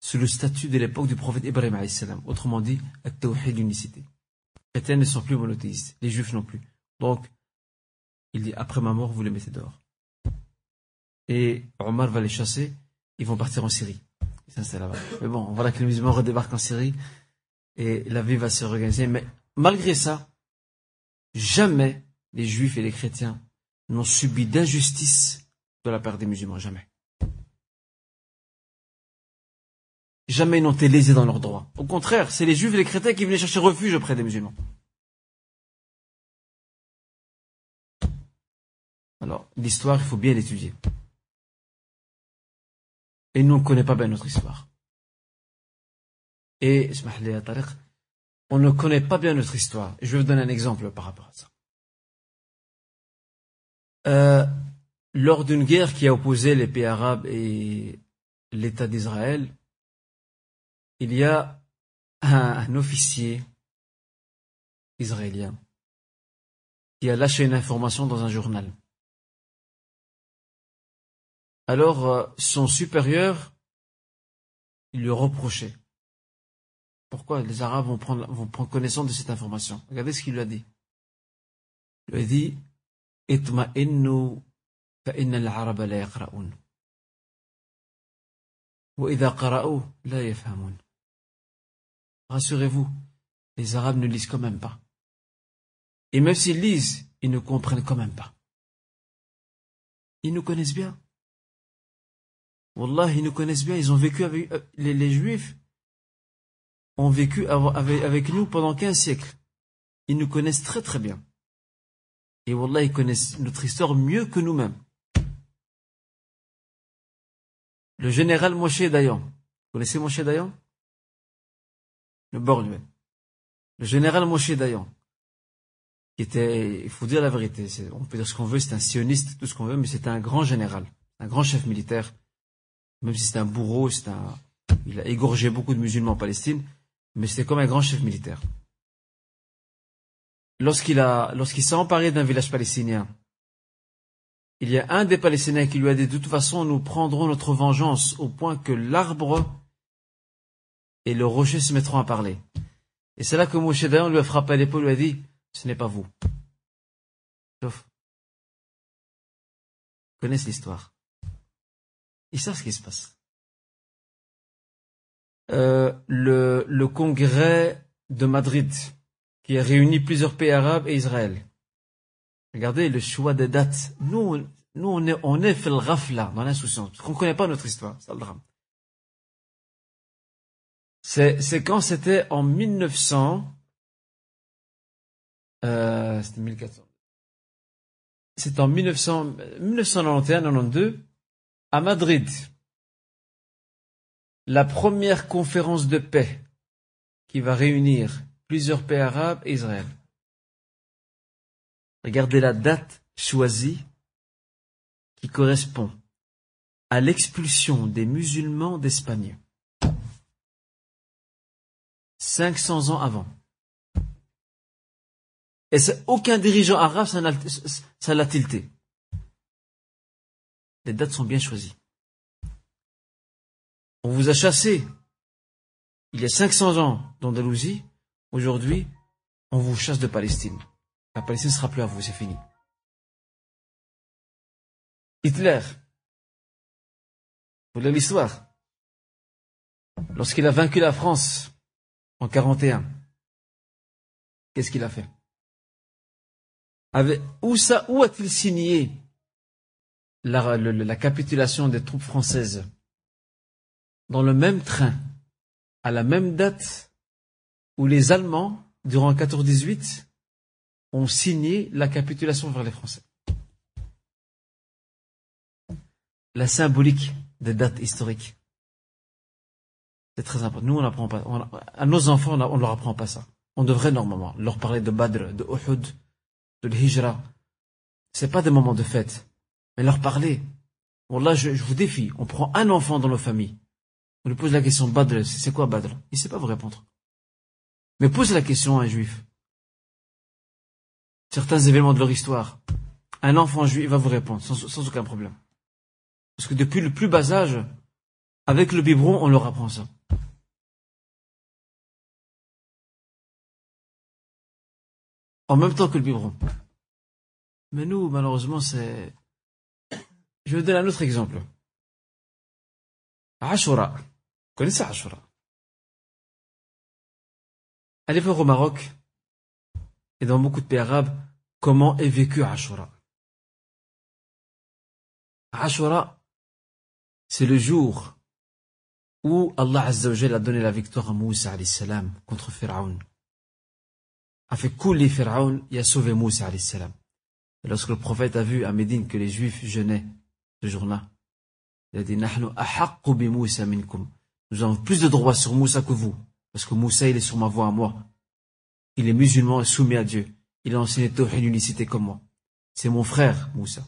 sous le statut de l'époque du prophète Ibrahim Autrement dit, à tawhid l'unicité. Les chrétiens ne sont plus monothéistes, les juifs non plus. Donc, il dit, après ma mort, vous les mettez dehors. Et Omar va les chasser, ils vont partir en Syrie. Mais bon, voilà que les musulmans redébarquent en Syrie, et la vie va se réorganiser. Mais malgré ça, jamais les juifs et les chrétiens n'ont subi d'injustice de la part des musulmans, jamais. Jamais ils n'ont été lésés dans leurs droits. Au contraire, c'est les juifs et les chrétiens qui venaient chercher refuge auprès des musulmans. Alors, l'histoire, il faut bien l'étudier. Et nous, ne connaît pas bien notre histoire. Et, on ne connaît pas bien notre histoire. Je vais vous donner un exemple par rapport à ça. Euh, lors d'une guerre qui a opposé les pays arabes et l'État d'Israël, il y a un, officier israélien qui a lâché une information dans un journal. Alors, euh, son supérieur, il lui reprochait. Pourquoi les Arabes vont prendre, vont prendre connaissance de cette information? Regardez ce qu'il lui a dit. Il lui a dit Rassurez-vous, les Arabes ne lisent quand même pas. Et même s'ils lisent, ils ne comprennent quand même pas. Ils nous connaissent bien. Wallah, ils nous connaissent bien, ils ont vécu avec euh, les, Juifs ont vécu avec, nous pendant 15 siècles. Ils nous connaissent très très bien. Et Wallah, ils connaissent notre histoire mieux que nous-mêmes. Le général Moshe Dayan. Vous connaissez Moshe Dayan? Le lui Le général Moshe Dayan. Qui était, il faut dire la vérité, on peut dire ce qu'on veut, c'est un sioniste, tout ce qu'on veut, mais c'était un grand général, un grand chef militaire même si c'était un bourreau, un, il a égorgé beaucoup de musulmans en Palestine, mais c'était comme un grand chef militaire. Lorsqu'il a, lorsqu'il s'est emparé d'un village palestinien, il y a un des Palestiniens qui lui a dit de toute façon nous prendrons notre vengeance au point que l'arbre et le rocher se mettront à parler. Et c'est là que Moshe Dayan lui a frappé à l'épaule et lui a dit ce n'est pas vous. Sauf. Connaissent l'histoire. Ils savent ce qui se passe. Euh, le, congrès de Madrid, qui a réuni plusieurs pays arabes et Israël. Regardez le choix des dates. Nous, nous on est, on est fait le rafla, dans l'insouciance, parce qu'on ne connaît pas notre histoire, c'est le drame. C'est, quand c'était en 1900, euh, c'était 1400. C'est en 1900, 1991, 92, à Madrid, la première conférence de paix qui va réunir plusieurs pays arabes et Israël. Regardez la date choisie qui correspond à l'expulsion des musulmans d'Espagne. 500 ans avant. Et aucun dirigeant arabe, ça l'a tilté. Les dates sont bien choisies. On vous a chassé il y a 500 ans d'Andalousie. Aujourd'hui, on vous chasse de Palestine. La Palestine ne sera plus à vous, c'est fini. Hitler, vous voulez l'histoire Lorsqu'il a vaincu la France en 41, qu'est-ce qu'il a fait? Où, où a-t-il signé? La capitulation des troupes françaises Dans le même train, à la même date où les Allemands, durant 14-18, ont signé la capitulation vers les Français. La symbolique des dates historiques. C'est très important. Nous, on n'apprend pas. à nos enfants, on ne leur apprend pas ça. On devrait normalement leur parler de Badr, de Uhud, de l'Hijra. C'est pas des moments de fête. Mais leur parler. Bon, là, je, je vous défie. On prend un enfant dans nos familles. On lui pose la question Badr, c'est quoi Badr? Il ne sait pas vous répondre. Mais pose la question à un juif. Certains événements de leur histoire. Un enfant juif va vous répondre sans, aucun problème. Parce que depuis le plus bas âge, avec le biberon, on leur apprend ça. En même temps que le biberon. Mais nous, malheureusement, c'est... Je vais donner un autre exemple. Ashura. Vous connaissez Ashura? Allez voir au Maroc et dans beaucoup de pays arabes comment est vécu Ashura? Ashura, c'est le jour où Allah a donné la victoire à Moussa salam contre Pharaon. A fait couler Pharaon et a sauvé Moussa salam. Lorsque le prophète a vu à Médine que les Juifs jeûnaient ce jour-là, il a dit. Nous avons plus de droits sur Moussa que vous. Parce que Moussa, il est sur ma voie à moi. Il est musulman et soumis à Dieu. Il a enseigné Tawhid unicité comme moi. C'est mon frère, Moussa.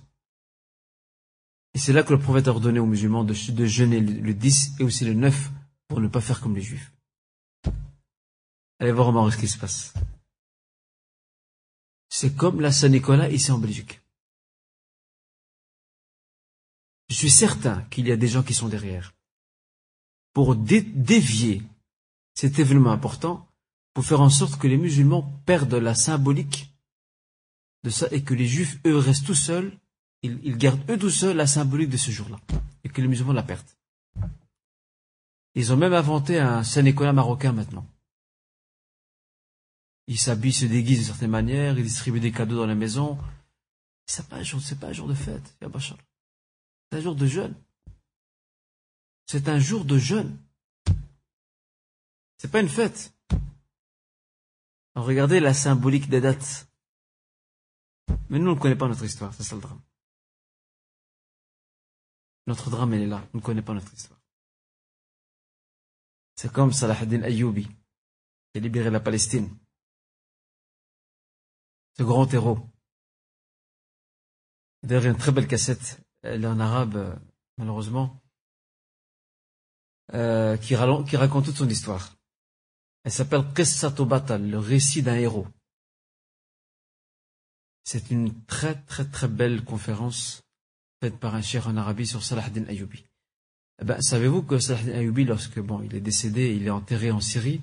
Et c'est là que le prophète a ordonné aux musulmans de, jeûner le 10 et aussi le 9 pour ne pas faire comme les juifs. Allez voir au Maroc ce qui se passe. C'est comme la Saint-Nicolas ici en Belgique. Je suis certain qu'il y a des gens qui sont derrière pour dévier cet événement important, pour faire en sorte que les musulmans perdent la symbolique de ça et que les juifs, eux, restent tout seuls, ils, gardent eux tout seuls la symbolique de ce jour-là, et que les musulmans la perdent. Ils ont même inventé un Sénécola marocain maintenant. Ils s'habillent, se déguisent d'une certaine manière, ils distribuent des cadeaux dans la maison. C'est pas un jour, c'est pas un jour de fête, C'est un jour de jeûne. C'est un jour de jeûne. C'est pas une fête. regardez la symbolique des dates. Mais nous, ne connaît pas notre histoire, c'est ça le drame. Notre drame, elle est là. On ne connaît pas notre histoire. C'est comme Salah ad-Din Ayyubi, qui a libéré la Palestine. Ce grand héros. D'ailleurs, une très belle cassette, elle est en arabe, euh, malheureusement, euh, qui, raconte toute son histoire. Elle s'appelle Qissatu Batal, le récit d'un héros. C'est une très très très belle conférence faite par un cher en Arabie sur Salah ad-Din Ayyubi. Eh ben, savez-vous que Salah ad-Din Ayyubi, lorsque bon, il est décédé, il est enterré en Syrie,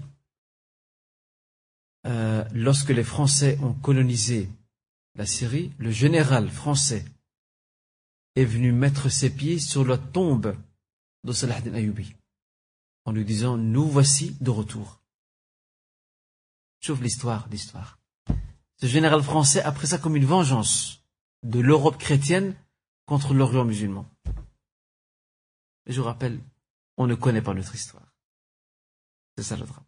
euh, lorsque les Français ont colonisé la Syrie, le général français est venu mettre ses pieds sur la tombe de Salah Ayyubi en lui disant Nous voici de retour. Chauffe l'histoire, l'histoire. Ce général français a pris ça comme une vengeance de l'Europe chrétienne contre l'Orient musulman. Et je vous rappelle, on ne connaît pas notre histoire. C'est ça le drame.